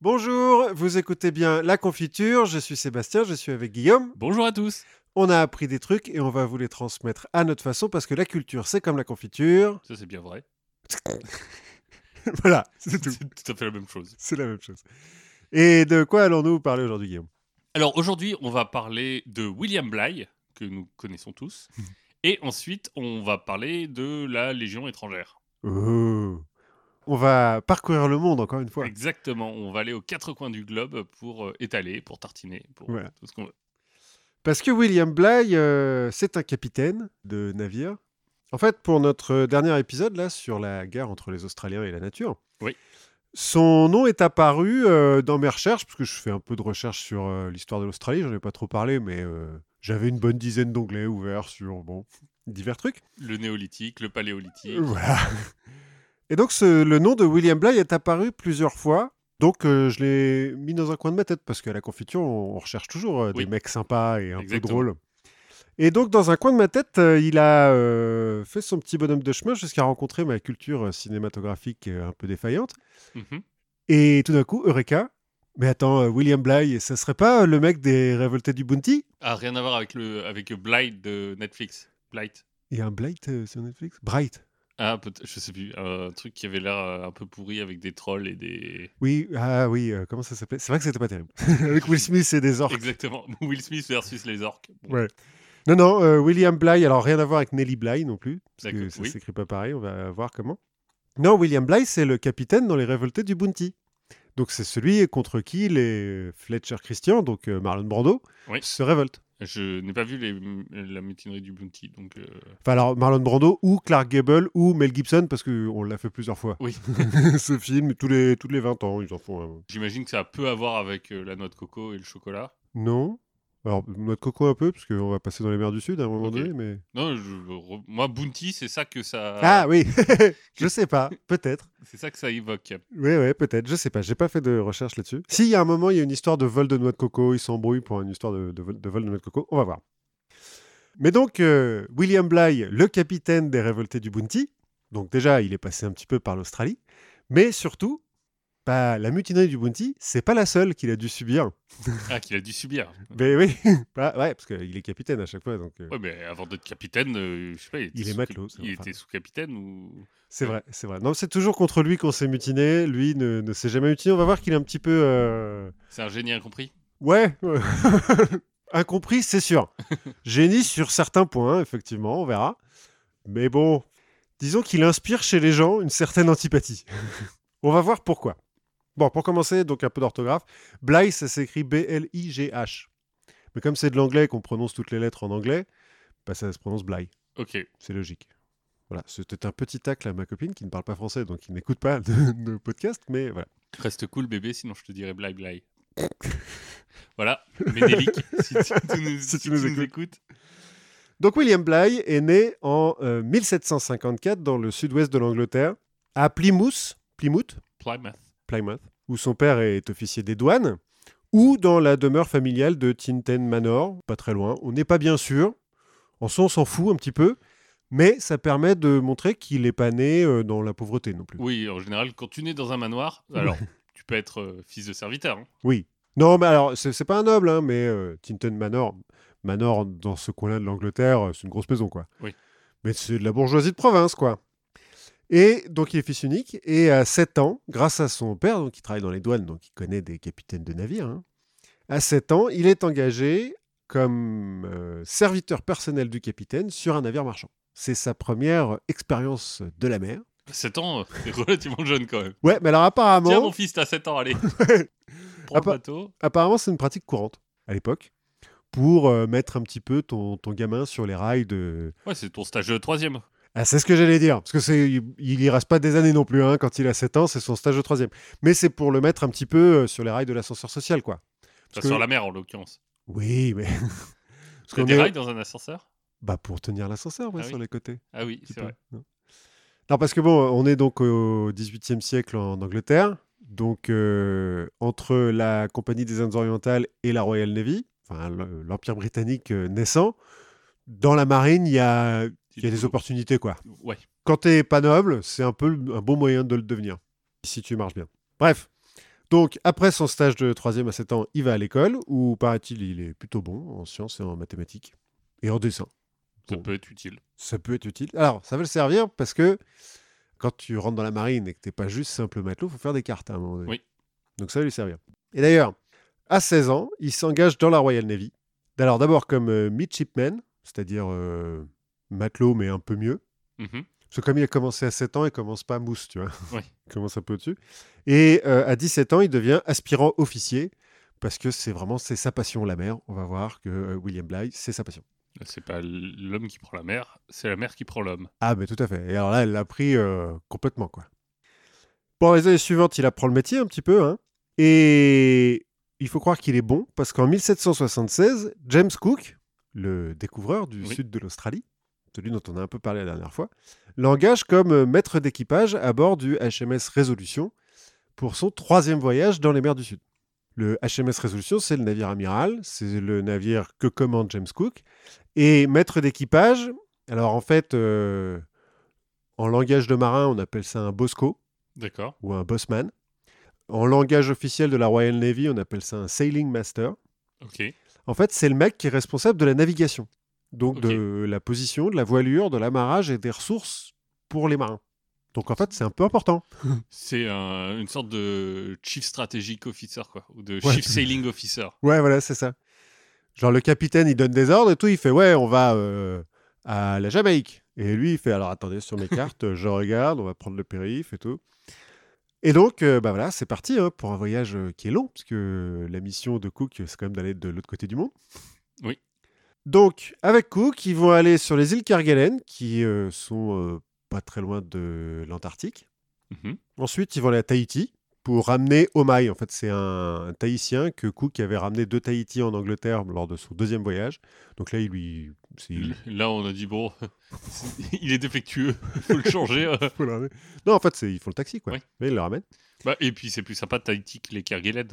Bonjour, vous écoutez bien La Confiture, je suis Sébastien, je suis avec Guillaume. Bonjour à tous. On a appris des trucs et on va vous les transmettre à notre façon parce que la culture c'est comme la confiture. Ça c'est bien vrai. voilà, c'est tout. C'est tout à fait la même chose. C'est la même chose. Et de quoi allons-nous parler aujourd'hui, Guillaume? Alors aujourd'hui, on va parler de William Bligh, que nous connaissons tous. et ensuite, on va parler de la Légion étrangère. Oh. On va parcourir le monde encore une fois. Exactement. On va aller aux quatre coins du globe pour euh, étaler, pour tartiner, pour Voilà. tout ce qu'on veut. Parce que William Bligh, euh, c'est un capitaine de navire. En fait, pour notre dernier épisode là sur la guerre entre les Australiens et la nature, Oui. son nom est apparu euh, dans mes recherches, parce que je fais un peu de recherche sur euh, l'histoire de l'Australie, j'en ai pas trop parlé, mais j'avais une bonne dizaine d'onglets ouverts sur bon, divers trucs. Le néolithique, le paléolithique. Voilà. Et donc, ce- le nom de William Bligh est apparu plusieurs fois. Donc, euh, je l'ai mis dans un coin de ma tête parce qu'à la confiture, on, on recherche toujours euh, Oui. des mecs sympas et un Exactement. peu drôles. Et donc, dans un coin de ma tête, euh, il a fait son petit bonhomme de chemin jusqu'à rencontrer ma culture cinématographique un peu défaillante. Mhm. Et tout d'un coup, Eureka Mais attends, William Bligh, ça serait pas le mec des révoltés du Bounty? Ah, rien à voir avec le avec Blight de Netflix. Blight. Il y a un Blight euh, sur Netflix? Bright Ah, je sais plus. Un truc qui avait l'air euh, un peu pourri avec des trolls et des. Oui, ah oui, euh, comment ça s'appelait? C'est vrai que c'était pas terrible. Avec Will Smith et des orques. Exactement. Will Smith versus les orques. Bon. Ouais. Non, non, euh, William Bligh, alors rien à voir avec Nelly Bligh non plus, parce que ça oui. s'écrit pas pareil, on va voir comment. Non, William Bligh, c'est le capitaine dans les révoltés du Bounty. Donc c'est celui contre qui les Fletcher Christian, donc Marlon Brando, Oui. se révoltent. Je n'ai pas vu les- la mutinerie du Bounty, donc. euh, Enfin alors Marlon Brando ou Clark Gable ou Mel Gibson, parce qu'on l'a fait plusieurs fois. Oui. Ce film, tous les, tous les 20 ans, ils en font un. J'imagine que ça a peu à voir avec euh, la noix de coco et le chocolat. Non Alors, notre coco un peu, parce qu'on va passer dans les mers du Sud à un moment donné, mais... Non, je- moi Bounty, c'est ça que ça. Ah oui Je sais pas, peut-être. C'est ça que ça évoque. Oui, oui, peut-être. Je sais pas. J'ai pas fait de recherche là-dessus. Si, il y a un moment, il y a une histoire de vol de noix de coco. Ils s'embrouillent pour une histoire de, de vol, de vol de noix de coco. On va voir. Mais donc, euh, William Bligh, le capitaine des révoltés du Bounty, donc déjà, il est passé un petit peu par l'Australie, mais surtout, bah, la mutinerie du Bounty, c'est pas la seule qu'il a dû subir. Ah, qu'il a dû subir. Mais oui, bah, ouais, parce qu'il est capitaine à chaque fois, donc euh, Ouais, mais avant d'être capitaine, euh, je sais pas. Il, était Il est sous- matelot, ça, Il enfin. était sous-capitaine ou. c'est vrai, c'est vrai. Non, c'est toujours contre lui qu'on s'est mutiné. Lui ne, ne s'est jamais mutiné. On va voir qu'il est un petit peu. euh, C'est un génie incompris ouais. Incompris, c'est sûr. Génie sur certains points, effectivement, on verra. Mais bon, disons qu'il inspire chez les gens une certaine antipathie. on va voir pourquoi. Bon, pour commencer, donc un peu d'orthographe. Bligh, ça s'écrit B-L-I-G-H. Mais comme c'est de l'anglais et qu'on prononce toutes les lettres en anglais, bah, ça se prononce Bligh. Ok. C'est logique. Voilà, c'était un petit tacle à ma copine qui ne parle pas français, donc qui n'écoute pas de, de podcast, mais voilà. Reste cool, bébé, sinon je te dirai blague blague. voilà, Ménélique, si, tu- tu nous, Si tu si nous tu nous écoutes. Donc William Bligh est né en euh, 1754 dans le sud-ouest de l'Angleterre, à Plymouth, Plymouth, Plymouth. Plymouth, où son père est officier des douanes, ou dans la demeure familiale de Tinten Manor, pas très loin. On n'est pas bien sûr. En soi, on s'en fout un petit peu, mais ça permet de montrer qu'il n'est pas né euh, dans la pauvreté non plus. Oui, en général, quand tu nais dans un manoir, alors tu peux être euh, fils de serviteur. hein. Oui. Non, mais alors, c'est pas un noble, hein, mais euh, Tinton Manor, Manor dans ce coin-là de l'Angleterre, euh, c'est une grosse maison, quoi. Oui. Mais c'est de la bourgeoisie de province, quoi. Et donc, il est fils unique, et à 7 ans, grâce à son père, donc, qui travaille dans les douanes, donc il connaît des capitaines de navires, hein, à 7 ans, il est engagé comme euh, serviteur personnel du capitaine sur un navire marchand. C'est sa première expérience de la mer. 7 ans, euh, c'est relativement jeune quand même. Ouais, mais alors apparemment... Tiens, mon fils, t'as 7 ans, allez. Prends le bateau. apparemment, c'est une pratique courante à l'époque pour euh, mettre un petit peu ton, ton gamin sur les rails de. Ouais, c'est ton stage de troisième. Ah, c'est ce que j'allais dire, parce que c'est il, y reste pas des années non plus. Hein, quand il a 7 ans, c'est son stage de troisième. Mais c'est pour le mettre un petit peu euh, sur les rails de l'ascenseur social, quoi. Enfin, Parce que- sur la mer, en l'occurrence. Oui, mais. parce qu'on des est- rails dans un ascenseur? Bah, pour tenir l'ascenseur, ouais, Ah sur oui. les côtés. Ah oui, c'est vrai. non Non, parce que bon, on est donc au XVIIIe siècle en Angleterre, donc euh, entre la Compagnie des Indes orientales et la Royal Navy, enfin l'Empire britannique euh, naissant, dans la marine, il y a, il y a des opportunités, quoi. Ouais. Quand t'es pas noble, c'est un peu un bon moyen de le devenir, si tu marches bien. Bref, Donc, après son stage de troisième à 7 ans, il va à l'école, où, paraît-il, il est plutôt bon en sciences et en mathématiques, et en dessin. Ça Bon. peut être utile. Ça peut être utile. Alors, ça va le servir parce que quand tu rentres dans la marine et que t'es pas juste simple matelot, il faut faire des cartes à un moment donné. Oui. Donc ça va lui servir. Et d'ailleurs, à 16 ans, il s'engage dans la Royal Navy. Alors d'abord comme euh, midshipman, c'est-à-dire euh, matelot mais un peu mieux. Mhm. Parce que comme il a commencé à 7 ans, il commence pas mousse, tu vois. Oui. Il commence un peu au-dessus. Et euh, à 17 ans, il devient aspirant officier parce que c'est vraiment c'est sa passion la mer. On va voir que euh, William Bligh, c'est sa passion. C'est pas l'homme qui prend la mer, c'est la mer qui prend l'homme. Ah, mais tout à fait. Et alors là, elle l'a pris euh, complètement, quoi. Bon, les années suivantes, il apprend le métier un petit peu, hein. Et il faut croire qu'il est bon, parce qu'en 1776, James Cook, le découvreur du Oui. sud de l'Australie, celui dont on a un peu parlé la dernière fois, l'engage comme euh, maître d'équipage à bord du HMS Resolution pour son troisième voyage dans les mers du Sud. Le HMS Resolution, c'est le navire amiral, c'est le navire que commande James Cook. Et maître d'équipage, alors en fait, euh, en langage de marin, on appelle ça un bosco D'accord. ou un bossman. En langage officiel de la Royal Navy, on appelle ça un sailing master. Ok. En fait, c'est le mec qui est responsable de la navigation. Donc de la position, de la voilure, de l'amarrage et des ressources pour les marins. Donc en fait, c'est un peu important. C'est un- une sorte de chief strategic officer, quoi. Ou de Ouais. chief sailing officer. Ouais, voilà, c'est ça. Genre le capitaine, il donne des ordres et tout, il fait ouais, on va euh, à la Jamaïque. Et lui, il fait alors attendez, sur mes cartes, je regarde, on va prendre le périph et tout. Et donc, euh, bah voilà, c'est parti hein, pour un voyage euh, qui est long, parce que la mission de Cook, c'est quand même d'aller de l'autre côté du monde. Oui. Donc, avec Cook, ils vont aller sur les îles Kerguelen, qui euh, sont euh, pas très loin de l'Antarctique. Mhm. Ensuite, ils vont aller à Tahiti pour ramener Omai. En fait, c'est un, un Tahitien que Cook avait ramené de Tahiti en Angleterre lors de son deuxième voyage. Donc là, il lui. Là, on a dit, bon, il est défectueux, il faut le changer. euh. faut le ramener. Non, en fait, ils font le taxi, quoi. Ouais. Mais ils le ramènent, Bah, et puis, c'est plus sympa Tahiti que les Kerguelen.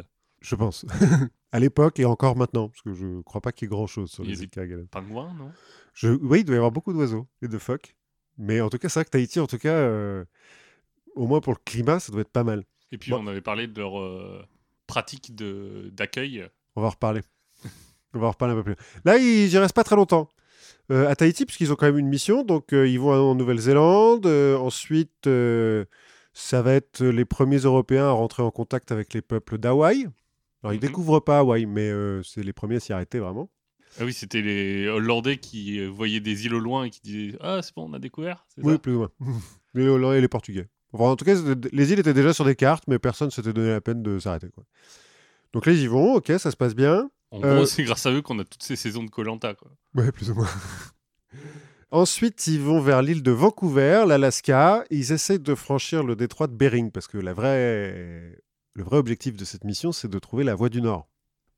Je pense. à l'époque et encore maintenant, parce que je crois pas qu'il y ait grand-chose sur Il y les îles Kerguelen. Pingouin, non? Je... Oui, il doit y avoir beaucoup d'oiseaux et de phoques. Mais en tout cas, c'est vrai que Tahiti, en tout cas, euh, au moins pour le climat, ça doit être pas mal. Et puis, Bon. on avait parlé de leur euh, pratique de- d'accueil. On va en reparler. On va en reparler un peu plus. Là, ils n'y restent pas très longtemps. Euh, à Tahiti, puisqu'ils ont quand même une mission. Donc, ils vont en Nouvelle-Zélande. Ensuite, ça va être les premiers Européens à rentrer en contact avec les peuples d'Hawaï. Alors, ils Mhm. découvrent pas Hawaï, mais euh, c'est les premiers à s'y arrêter vraiment. Ah oui, c'était les Hollandais qui euh, voyaient des îles au loin et qui disaient Ah, c'est bon, on a découvert Oui, ça? plus ou moins. les Hollandais et les Portugais. Enfin, en tout cas, les îles étaient déjà sur des cartes, mais personne s'était donné la peine de s'arrêter. Donc là, ils y vont. Ok, ça se passe bien. En Euh, gros, c'est grâce à eux qu'on a toutes ces saisons de Colanta. Ouais, plus ou moins. Ensuite, ils vont vers l'île de Vancouver, l'Alaska. Ils essayent de franchir le détroit de Bering parce que la vraie... le vrai objectif de cette mission, c'est de trouver la voie du Nord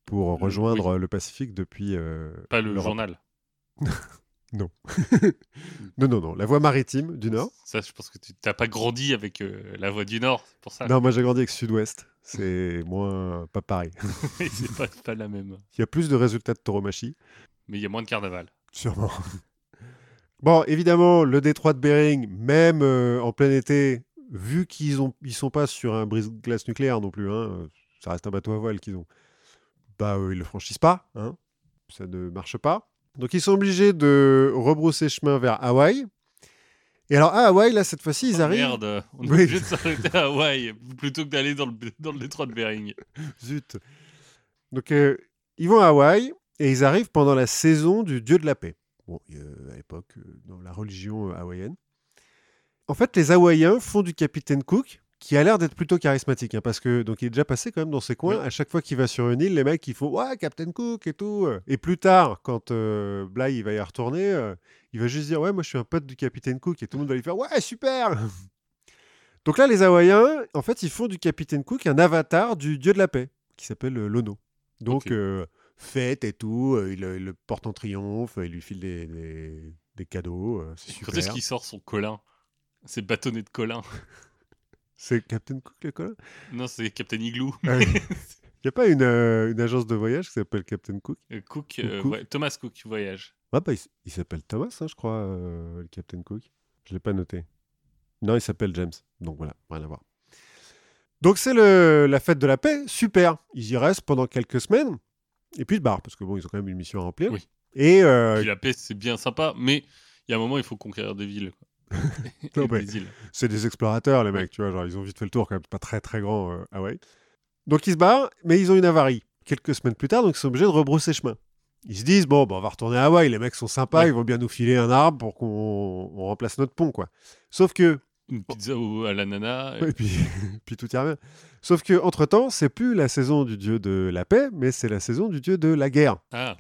pour Le- rejoindre le Pacifique depuis. euh, Pas le journal. Non, non, non, la voie maritime du Nord. Ça, je pense que tu n'as pas grandi avec euh, la voie du Nord, c'est pour ça. Non, moi j'ai grandi avec Sud-Ouest. C'est moins pas pareil. c'est pas, pas la même. Il y a plus de résultats de tauromachie. Mais il y a moins de carnaval. Sûrement. Bon, évidemment, le détroit de Bering, même euh, en plein été, vu qu'ils ont, ils sont pas sur un brise-glace nucléaire non plus, hein, euh, ça reste un bateau à voile qu'ils ont. Bah, euh, ils le franchissent pas, hein, ça ne marche pas. Donc, ils sont obligés de rebrousser chemin vers Hawaï. Et alors, à Hawaï, là, cette fois-ci, ils Oh, arrivent. Merde, on est Oui. obligé de s'arrêter à Hawaï plutôt que d'aller dans le, dans le détroit de Bering. Zut. Donc, euh, ils vont à Hawaï et ils arrivent pendant la saison du dieu de la paix. Bon, euh, à l'époque, euh, dans la religion hawaïenne. En fait, les Hawaïens font du capitaine Cook, qui a l'air d'être plutôt charismatique, hein, parce que donc il est déjà passé quand même dans ces coins. Oui. À chaque fois qu'il va sur une île, les mecs ils font ouais Captain Cook et tout. Et plus tard, quand euh, Bly il va y retourner, euh, il va juste dire ouais moi je suis un pote du capitaine Cook et tout le monde va lui faire ouais super. donc là les Hawaïens, en fait ils font du capitaine Cook un avatar du dieu de la paix qui s'appelle euh, Lono. Donc euh, fête et tout, euh, il, le- il le porte en triomphe, il lui file des, des- des cadeaux, euh, c'est super. Quand est-ce qu'il sort son colin? C'est bâtonnet de colin. C'est Captain Cook le colin? Non, c'est Captain Igloo. Ah. Il n'y a pas une, euh, une agence de voyage qui s'appelle Captain Cook? Euh, Cook, euh, Cook. ouais, Thomas Cook voyage. Ah bah il, s'appelle Thomas, hein, je crois, le Captain Cook. Je l'ai pas noté. Non, il s'appelle James. Donc voilà, rien à voir. Donc c'est la fête de la paix, super. Ils y restent pendant quelques semaines, et puis ils se barrent, parce que bon, ils ont quand même une mission à remplir. Oui. Et euh, Puis la paix, c'est bien sympa, mais il y a un moment, il faut conquérir des villes. Non, Et mais- c'est des explorateurs, les mecs, tu vois, genre ils ont vite fait le tour quand même, pas très très grand euh, Hawaï. Donc ils se barrent, mais ils ont une avarie. Quelques semaines plus tard, donc ils sont obligés de rebrousser chemin. Ils se disent, bon, bah, on va retourner à Hawaï, les mecs sont sympas, Ouais. ils vont bien nous filer un arbre pour qu'on on remplace notre pont, quoi. Sauf que Une pizza au- à l'ananas. Et puis, puis tout ira bien. Sauf que entre temps, c'est plus la saison du dieu de la paix, mais c'est la saison du dieu de la guerre. Ah,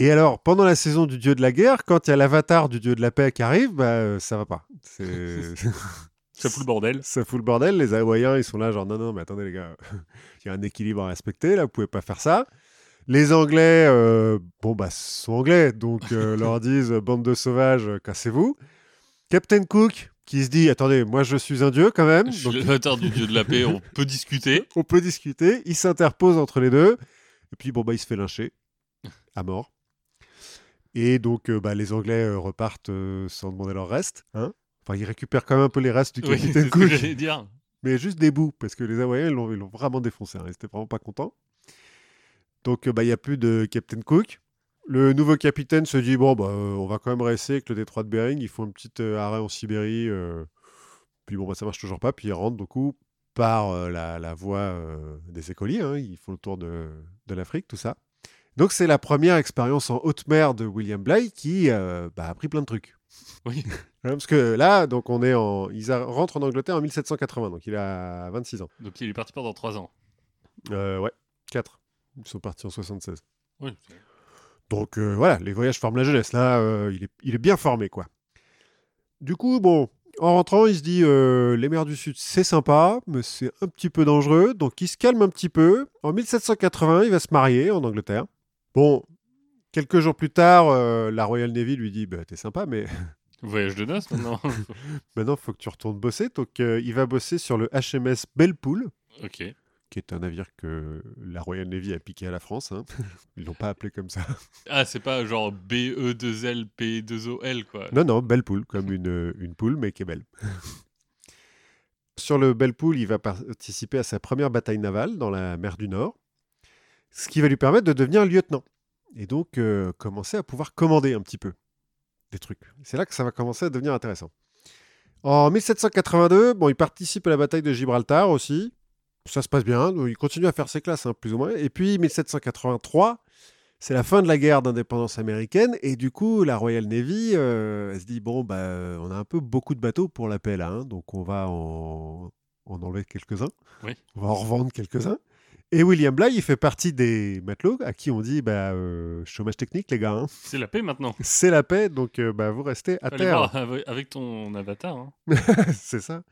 Et alors, pendant la saison du dieu de la guerre, quand il y a l'avatar du dieu de la paix qui arrive, bah, euh, ça va pas. C'est- ça fout le bordel. ça fout le bordel. Les Hawaïens, ils sont là, genre, non, non, mais attendez, les gars, il y a un équilibre à respecter, là, vous pouvez pas faire ça. Les Anglais, euh, bon, bah, sont Anglais, donc euh, leur disent, bande de sauvages, cassez-vous. Captain Cook, qui se dit, attendez, moi, je suis un dieu quand même. Je suis donc l'avatar du dieu de la paix, on peut discuter. on peut discuter. Il s'interpose entre les deux. Et puis, bon, bah, il se fait lyncher à mort. Et donc, euh, bah, les Anglais euh, repartent euh, sans demander leur reste. Hein? Enfin, ils récupèrent quand même un peu les restes du Oui, capitaine que Cook, dire. mais juste des bouts, parce que les Hawaïens, l'ont ils l'ont vraiment défoncé. hein. Ils étaient vraiment pas contents. Donc, bah, il n'y a plus de Captain Cook. Le nouveau capitaine se dit bon, bah, on va quand même rester avec le détroit de Bering. Ils font une petite euh, arrêt en Sibérie. euh, puis bon, bah, ça marche toujours pas. Puis ils rentrent du coup par euh, la, la voie euh, des écoliers. hein. Ils font le tour de, de l'Afrique, tout ça. Donc c'est la première expérience en haute mer de William Bligh qui euh, bah, a appris plein de trucs. Oui. Hein, Parce que là, donc on est en, ils a- rentrent en Angleterre en 1780, donc il a 26 ans. Donc il est parti pendant 3 ans. Euh, ouais, 4. Ils sont partis en 76. Oui. Donc euh, voilà, les voyages forment la jeunesse. Là, euh, il, est, il est bien formé, quoi. Du coup, bon, en rentrant, il se dit euh, les mers du Sud, c'est sympa, mais c'est un petit peu dangereux. Donc il se calme un petit peu. En 1780, il va se marier en Angleterre. Bon, quelques jours plus tard, euh, la Royal Navy lui dit bah, T'es sympa, mais Voyage de noces maintenant. maintenant, il faut que tu retournes bosser. Donc euh, il va bosser sur le HMS Bellepool. ok. qui est un navire que la Royal Navy a piqué à la France. hein. Ils l'ont pas appelé comme ça. Ah, c'est pas genre BE2L, P2OL, quoi. Non, non, belle poule, comme une, une poule, mais qui est belle. Sur le Bellepool, il va participer à sa première bataille navale dans la mer du Nord, ce qui va lui permettre de devenir lieutenant. Et donc euh, commencer à pouvoir commander un petit peu des trucs. C'est là que ça va commencer à devenir intéressant. En 1782, bon, il participe à la bataille de Gibraltar aussi. Ça se passe bien, donc il continue à faire ses classes, hein, plus ou moins. Et puis 1783, c'est la fin de la guerre d'indépendance américaine et du coup la Royal Navy euh, elle se dit bon bah on a un peu beaucoup de bateaux pour la paix là hein, donc on va en, en enlever quelques-uns Oui. on va en revendre quelques-uns et William Bligh il fait partie des matelots à qui on dit bah euh, chômage technique les gars hein. C'est la paix maintenant. c'est la paix donc euh, bah vous restez à Allez terre avec- ton avatar. hein. c'est ça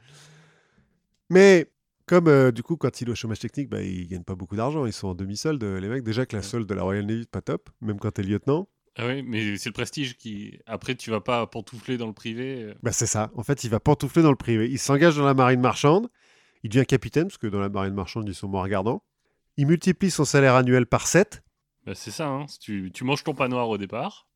mais comme euh, du coup quand il est au chômage technique bah, ils gagnent pas beaucoup d'argent ils sont en demi-solde les mecs déjà que la solde de la Royal Navy pas top même quand t'es lieutenant Ah oui, mais c'est le prestige qui. Après, tu vas pas pantoufler dans le privé. euh. Bah, c'est ça. En fait, il va pantoufler dans le privé. Il s'engage dans la marine marchande. Il devient capitaine, parce que dans la marine marchande, ils sont moins regardants. Il multiplie son salaire annuel par 7. Bah, c'est ça, hein. Tu, tu manges ton pain noir au départ,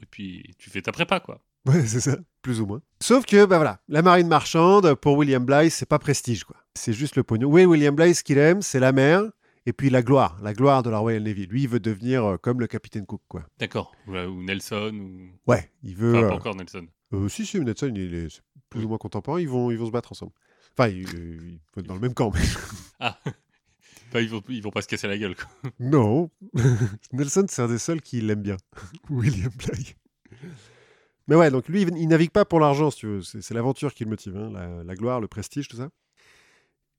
et puis tu fais ta prépa, quoi. Ouais, c'est ça, plus ou moins. Sauf que, bah voilà, la marine marchande, pour William Blythe, c'est pas prestige, quoi. C'est juste le pognon. Oui, William Blythe, ce qu'il aime, c'est la mer, et puis la gloire, la gloire de la Royal Navy. Lui, il veut devenir euh, comme le capitaine Cook, quoi. D'accord. Ou, ou Nelson, ou. Ouais, il veut... Enfin, euh, pas encore Nelson. euh, si, si, Nelson, il est plus ou moins contemporain, ils vont, ils vont se battre ensemble. Enfin, ils, euh, ils vont être dans le même camp, mais... Ah Bah, ils, vont, ils vont pas se casser la gueule, quoi. Non. Nelson, c'est un des seuls qui l'aime bien. William Bligh. Mais ouais, donc lui, il navigue pas pour l'argent, si tu veux. C'est l'aventure qui le motive, hein, la, la gloire, le prestige, tout ça.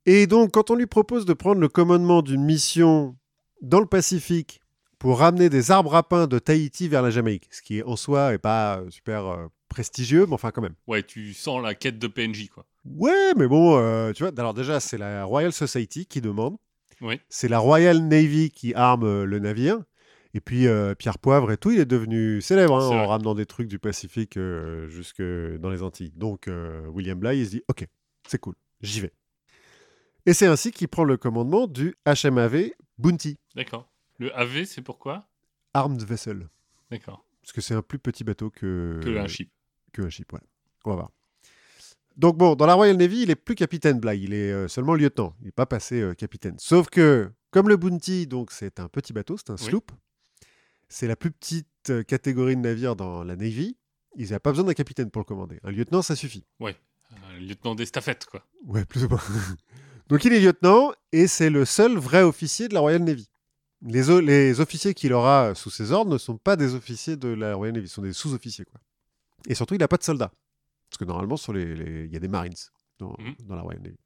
Et donc, quand on lui propose de prendre le commandement d'une mission dans le Pacifique pour ramener des arbres à pain de Tahiti vers la Jamaïque, ce qui en soi est pas euh, super euh, prestigieux, mais enfin quand même. Ouais, tu sens la quête de PNJ, quoi. Ouais, mais bon, euh, tu vois, alors déjà, c'est la Royal Society qui demande. Oui. C'est la Royal Navy qui arme euh, le navire. Et puis euh, Pierre Poivre et tout, il est devenu célèbre hein, en ramenant des trucs du Pacifique euh, jusque dans les Antilles. Donc euh, William Bligh, il se dit Ok, c'est cool, j'y vais. Et c'est ainsi qu'il prend le commandement du HMAV Bounty, D'accord. Le AV, c'est pourquoi Armed Vessel. D'accord. Parce que c'est un plus petit bateau que, Que un chip. que un ship, ouais. On va voir. Donc bon, dans la Royal Navy, il est plus capitaine Bly, il est euh, seulement lieutenant, il n'est pas passé euh, capitaine. Sauf que, comme le Bounty, donc c'est un petit bateau, c'est un Oui. sloop, c'est la plus petite euh, catégorie de navire dans la Navy, il n'a pas besoin d'un capitaine pour le commander. Un lieutenant, ça suffit. Un lieutenant d'estafette, quoi. Ouais, plus ou moins. donc il est lieutenant, et c'est le seul vrai officier de la Royal Navy. Les, les officiers qu'il aura sous ses ordres ne sont pas des officiers de la Royal Navy, ce sont des sous-officiers. quoi. Et surtout, il n'a pas de soldats. Parce que normalement, sur les, les- il y a des Marines dans, Mhm. dans la Royal Navy.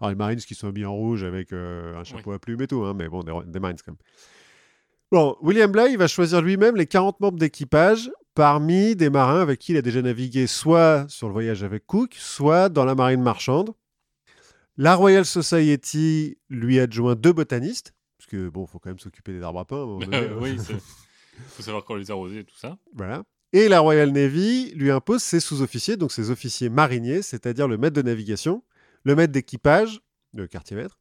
Alors, les Marines qui sont habillés en rouge avec euh, un chapeau à plumes et tout, hein, mais bon, des, des Marines quand même. Bon, William Bligh il va choisir lui-même les 40 membres d'équipage parmi des marins avec qui il a déjà navigué soit sur le voyage avec Cook, soit dans la marine marchande. La Royal Society lui adjoint deux botanistes, parce que bon, faut quand même s'occuper des arbres à pain. à oui, il faut savoir quand les arroser et tout ça. Voilà. Et la Royal Navy lui impose ses sous-officiers, donc ses officiers mariniers, c'est-à-dire le maître de navigation, le maître d'équipage, le quartier-maître,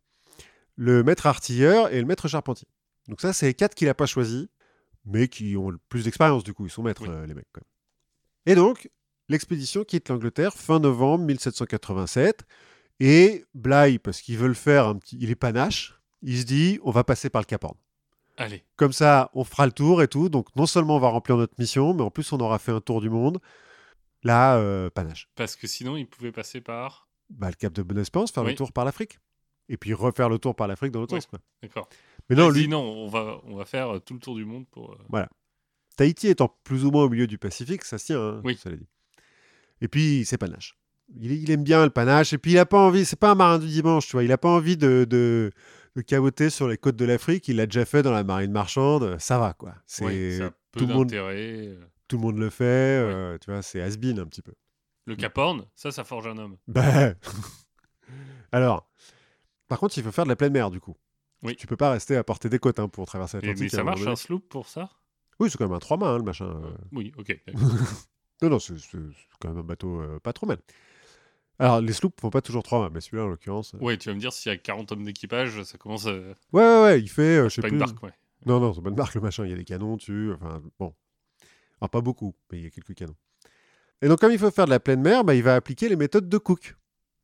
le maître artilleur et le maître charpentier. Donc ça, c'est les quatre qu'il n'a pas choisis, mais qui ont le plus d'expérience du coup, ils sont maîtres, Oui. euh, les mecs. Quand même. Et donc, l'expédition quitte l'Angleterre fin novembre 1787, et Bligh, parce qu'il veut le faire, un petit... il est panache, il se dit, on va passer par le Cap Horn. Allez, Comme ça, on fera le tour et tout. Donc, non seulement on va remplir notre mission, mais en plus, on aura fait un tour du monde. Là, euh, panache. parce que sinon, il pouvait passer par. Bah, le cap de Bonne-Espérance, faire le tour par l'Afrique. Et puis refaire le tour par l'Afrique dans l'autre Oui. sens. D'accord. Mais non, lui, non, on va, on va faire euh, tout le tour du monde pour. euh, Tahiti étant plus ou moins au milieu du Pacifique, ça se tient, hein, Oui. cela dit. Et puis, c'est panache. Il, il aime bien le panache. Et puis, il a pas envie, c'est pas un marin du dimanche, tu vois. Il a pas envie de, de, de caboter sur les côtes de l'Afrique. Il l'a déjà fait dans la marine marchande. Ça va, quoi. C'est, tout le monde- euh. tout le monde le fait. euh, tu vois, c'est has-been un petit peu. Le Cap Horn, ça, ça forge un homme. Bah. Alors, par contre, il faut faire de la pleine mer, du coup. Oui. Tu peux pas rester à portée des côtes hein, pour traverser l'Atlantique. mais ça marche un sloop pour ça? Oui, c'est quand même un 3 mâts, hein, le machin. euh. Oui, ok. Non, non, c'est quand même un bateau euh, pas trop mal. Alors, les sloops font pas toujours 3 mâts, mais celui-là, en l'occurrence. euh, ouais, tu vas me dire, s'il y a 40 hommes d'équipage, ça commence. à... Ouais, ouais, ouais, il fait, euh, sais pas plus. une barque, ouais. Non, non, c'est pas une barque, le machin. Il y a des canons dessus. Enfin, bon. Alors, pas beaucoup, mais il y a quelques canons. Et donc, comme il faut faire de la pleine mer, bah, il va appliquer les méthodes de Cook.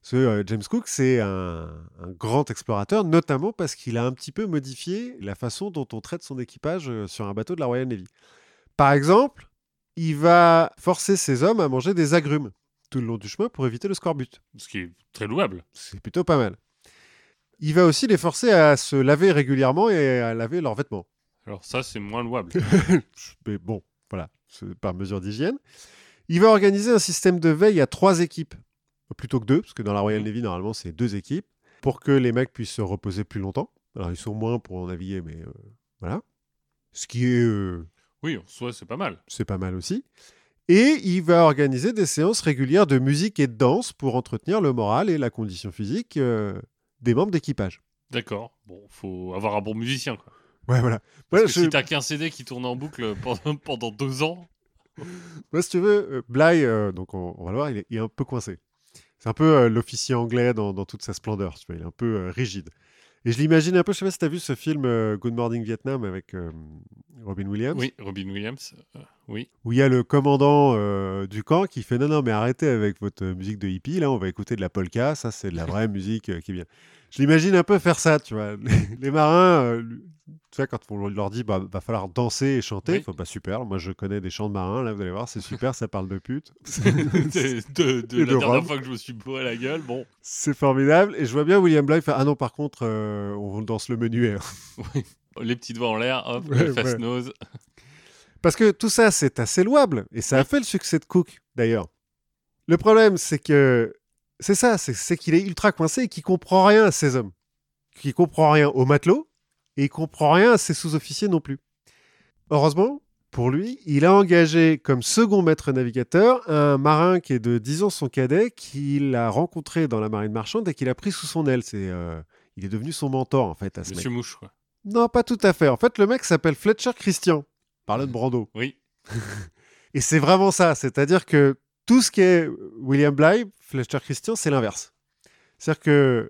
Parce que euh, James Cook, c'est un, un grand explorateur, notamment parce qu'il a un petit peu modifié la façon dont on traite son équipage euh, sur un bateau de la Royal Navy. Par exemple, il va forcer ses hommes à manger des agrumes tout le long du chemin pour éviter le scorbut. Ce qui est très louable. C'est plutôt pas mal. Il va aussi les forcer à se laver régulièrement et à laver leurs vêtements. Alors, ça, c'est moins louable. Mais bon, voilà, c'est par mesure d'hygiène. Il va organiser un système de veille à trois équipes, plutôt que deux, parce que dans la Royal Mhm. Navy, normalement, c'est deux équipes, pour que les mecs puissent se reposer plus longtemps. Alors, ils sont moins pour naviguer, mais euh, voilà. Ce qui est, euh, oui, en soi, c'est pas mal. c'est pas mal aussi. Et il va organiser des séances régulières de musique et de danse pour entretenir le moral et la condition physique euh, des membres d'équipage. D'accord. Bon, faut avoir un bon musicien, quoi. Ouais, voilà. Parce Ouais, que je- si t'as qu'un CD qui tourne en boucle pendant, pendant deux ans, Moi, si tu veux, euh, Bligh, euh, donc on, on va le voir, il est, il est un peu coincé. C'est un peu euh, l'officier anglais dans, dans toute sa splendeur, tu vois, il est un peu rigide. Et je l'imagine un peu, je sais pas si tu as vu ce film euh, Good Morning Vietnam avec euh, Robin Williams, oui, Robin Williams, euh, oui. où il y a le commandant du camp qui fait non, non, mais arrêtez avec votre musique de hippie, là, on va écouter de la polka, ça c'est de la vraie musique qui est bien. Je l'imagine un peu faire ça, tu vois. Les, marins, euh, tu vois, quand on leur dit, bah, va falloir danser et chanter, Oui. faut pas super, moi je connais des chants de marins, là, vous allez voir, c'est super, ça parle de pute. de de, la de dernière Rome. fois que je me suis bourré la gueule, bon, C'est formidable. Et je vois bien William Bligh faire Ah non, par contre, euh, on danse le menuet. les petits doigts en l'air, hop, Ouais, le face ouais. nose. Parce que tout ça, c'est assez louable. Et ça a fait le succès de Cook, d'ailleurs. Le problème, c'est que. C'est ça, c'est- qu'il est ultra coincé et qu'il comprend rien à ses hommes. Qu'il comprend rien aux matelots et il comprend rien à ses sous-officiers non plus. Heureusement, pour lui, il a engagé comme second maître navigateur un marin qui est de 10 ans son cadet, qu'il a rencontré dans la marine marchande et qu'il a pris sous son aile. C'est, euh, il est devenu son mentor, en fait, à ce mec. Monsieur Mouche, quoi. Non, pas tout à fait. En fait, le mec s'appelle Fletcher Christian. Parle de Brando. Oui, Et c'est vraiment ça. C'est-à-dire que tout ce qui est William Bligh, Fletcher Christian, c'est l'inverse. C'est-à-dire que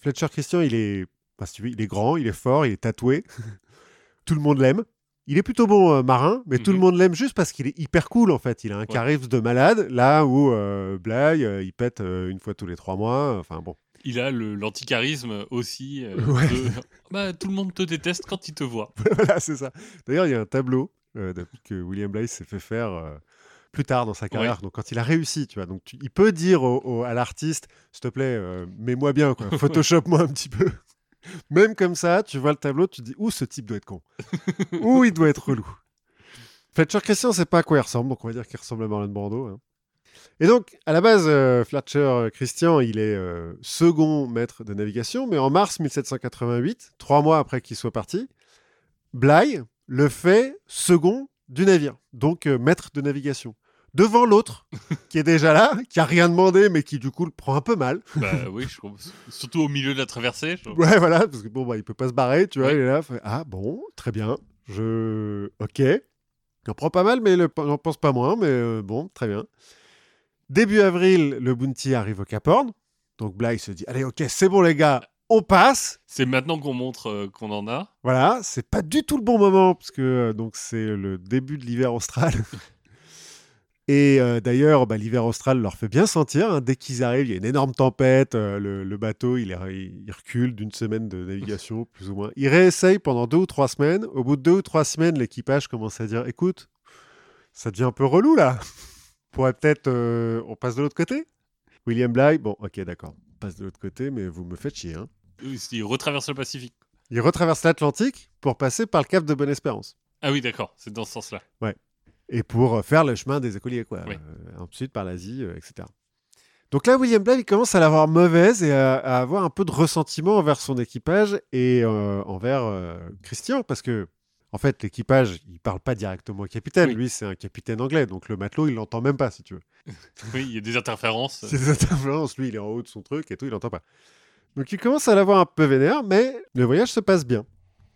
Fletcher Christian, il est, enfin, si tu veux, il est grand, il est fort, il est tatoué. tout le monde l'aime. Il est plutôt bon euh, marin, mais tout le Mhm. monde l'aime juste parce qu'il est hyper cool en fait. Il a un Ouais. charisme de malade, là où euh, Bly, euh, il pète euh, une fois tous les trois mois. Enfin bon. Il a l'anticharisme aussi. Ouais. de- Bah, tout le monde te déteste quand il te voit. voilà, c'est ça. D'ailleurs, il y a un tableau que William Bly s'est fait faire plus tard dans sa carrière. Donc, quand il a réussi, tu vois. Donc, tu- il peut dire au- au- à l'artiste, s'il te plaît, euh, mets-moi bien, quoi. Photoshop-moi un petit peu. Même comme ça, tu vois le tableau, tu te dis, ouh, ce type doit être con. ouh, il doit être relou. Fletcher Christian, c'est pas à quoi il ressemble, donc on va dire qu'il ressemble à Marlon Brando. hein. Et donc, à la base, euh, Fletcher Christian, il est euh, second maître de navigation, mais en mars 1788, trois mois après qu'il soit parti, Bly le fait second du navire, donc euh, maître de navigation. Devant l'autre, qui est déjà là, qui a rien demandé, mais qui du coup le prend un peu mal. Bah oui, je trouve. Surtout au milieu de la traversée. je trouve. Ouais, voilà, parce que bon, bah, il peut pas se barrer, tu vois, Ouais. il est là, fait, ah bon, très bien, je... Ok. Il en prend pas mal, mais il n'en pense pas moins, mais euh, bon, très bien. Début avril, le Bounty arrive au Cap Horn, donc Bly se dit, allez, ok, c'est bon les gars, on passe. C'est maintenant qu'on montre euh, qu'on en a. Voilà, c'est pas du tout le bon moment parce que euh, donc c'est le début de l'hiver austral. Et euh, d'ailleurs, bah, l'hiver austral leur fait bien sentir. hein. Dès qu'ils arrivent, il y a une énorme tempête. le, le bateau, il, recule d'une semaine de navigation, plus ou moins. Ils réessayent pendant deux ou trois semaines. Au bout de deux ou trois semaines, l'équipage commence à dire Écoute, ça devient un peu relou là. On pourrait peut-être. on passe de l'autre côté William Bly, bon, ok, d'accord. On passe de l'autre côté, mais vous me faites chier. hein. Il retraverse le Pacifique. Ils retraversent l'Atlantique pour passer par le cap de Bonne-Espérance. Ah oui, d'accord, c'est dans ce sens-là. et pour euh, faire le chemin des écoliers, quoi. Oui. Euh, ensuite par l'Asie, euh, etc. Donc là, William Bly, il commence à l'avoir mauvaise et à, à avoir un peu de ressentiment envers son équipage et euh, envers euh, Christian, parce que, en fait, l'équipage, il parle pas directement au capitaine. Oui. Lui, c'est un capitaine anglais, donc le matelot, il l'entend même pas, si tu veux. Oui, il y a des interférences. C'est des interférences. Lui, il est en haut de son truc et tout, il n'entend pas. Donc il commence à l'avoir un peu vénère, mais le voyage se passe bien.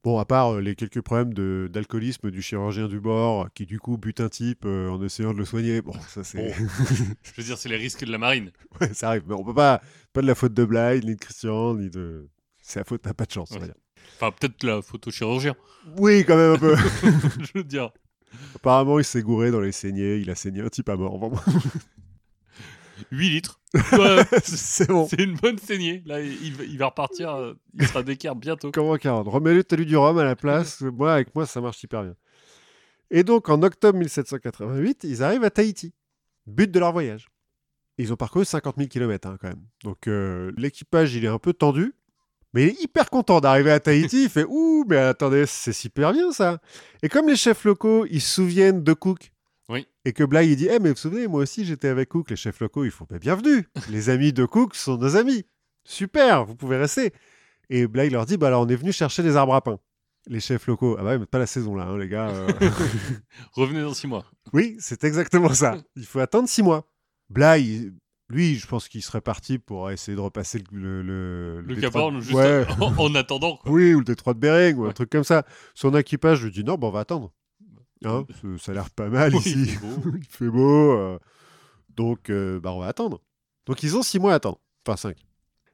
Bon, à part euh, les quelques problèmes d'alcoolisme du chirurgien du bord, qui du coup bute un type euh, en essayant de le soigner. Bon, ça c'est. Je veux dire, c'est les risques de la marine. Ouais, ça arrive. Mais on peut pas. Pas de la faute de Bly, ni de Christian, ni de. C'est la faute, t'as pas de chance, on va Ouais. dire. Enfin, peut-être la photo chirurgien. Oui, quand même un peu. je veux dire. Apparemment, il s'est gouré dans les saignées, il a saigné un type à mort. Vraiment. 8 litres. Ouais, c'est bon. c'est une bonne saignée. Là, il va, il va repartir. euh, Il sera d'équerre bientôt. Comment 40 Remets-le, t'as lu du rhum à la place. moi, avec moi, ça marche hyper bien. Et donc, en octobre 1788, ils arrivent à Tahiti. But de leur voyage. Ils ont parcouru 50 000 km quand même. Donc, euh, l'équipage, il est un peu tendu. Mais il est hyper content d'arriver à Tahiti. il fait Ouh, mais attendez, c'est super bien ça. Et comme les chefs locaux, ils se souviennent de Cook. Oui. Et que Bly, il dit Eh, mais vous vous souvenez, moi aussi, j'étais avec Cook. Les chefs locaux, ils font Bienvenue. les amis de Cook sont nos amis. Super, vous pouvez rester. Et Bly leur dit Bah alors, on est venu chercher des arbres à pain. Les chefs locaux, ah bah, mais pas la saison là, hein, les gars. euh. Revenez dans 6 mois. oui, c'est exactement ça. Il faut attendre six mois. Bly, lui, je pense qu'il serait parti pour essayer de repasser le. Le, Le de- juste Ouais. en, en attendant. Quoi. Oui, ou le détroit de Bering, ou un truc comme ça. Son équipage lui dit non, bah, on va attendre. Hein, ça- a l'air pas mal Oui, ici. il fait beau. euh, donc, euh, bah, on va attendre. Donc, ils ont six mois à attendre. Enfin, cinq.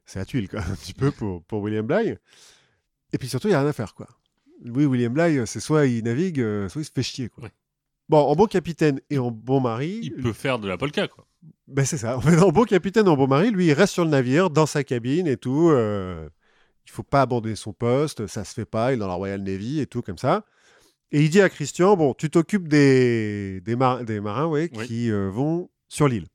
C'est à tuile, même, un petit peu pour, pour William Bly. Et puis surtout, il n'y a rien à faire, quoi. Oui, William Bly, c'est soit il navigue, euh, soit il se fait chier, quoi. Ouais. Bon, en bon capitaine et en bon mari, Il peut faire de la polka, quoi. ben c'est ça. En fait, en bon capitaine, en bon mari, lui, il reste sur le navire, dans sa cabine et tout. euh, il faut pas abandonner son poste, ça se fait pas. Il est dans la Royal Navy et tout comme ça. Et il dit à Christian, bon, tu t'occupes des, des, mar- des marins ouais, Oui. qui euh, vont sur l'île.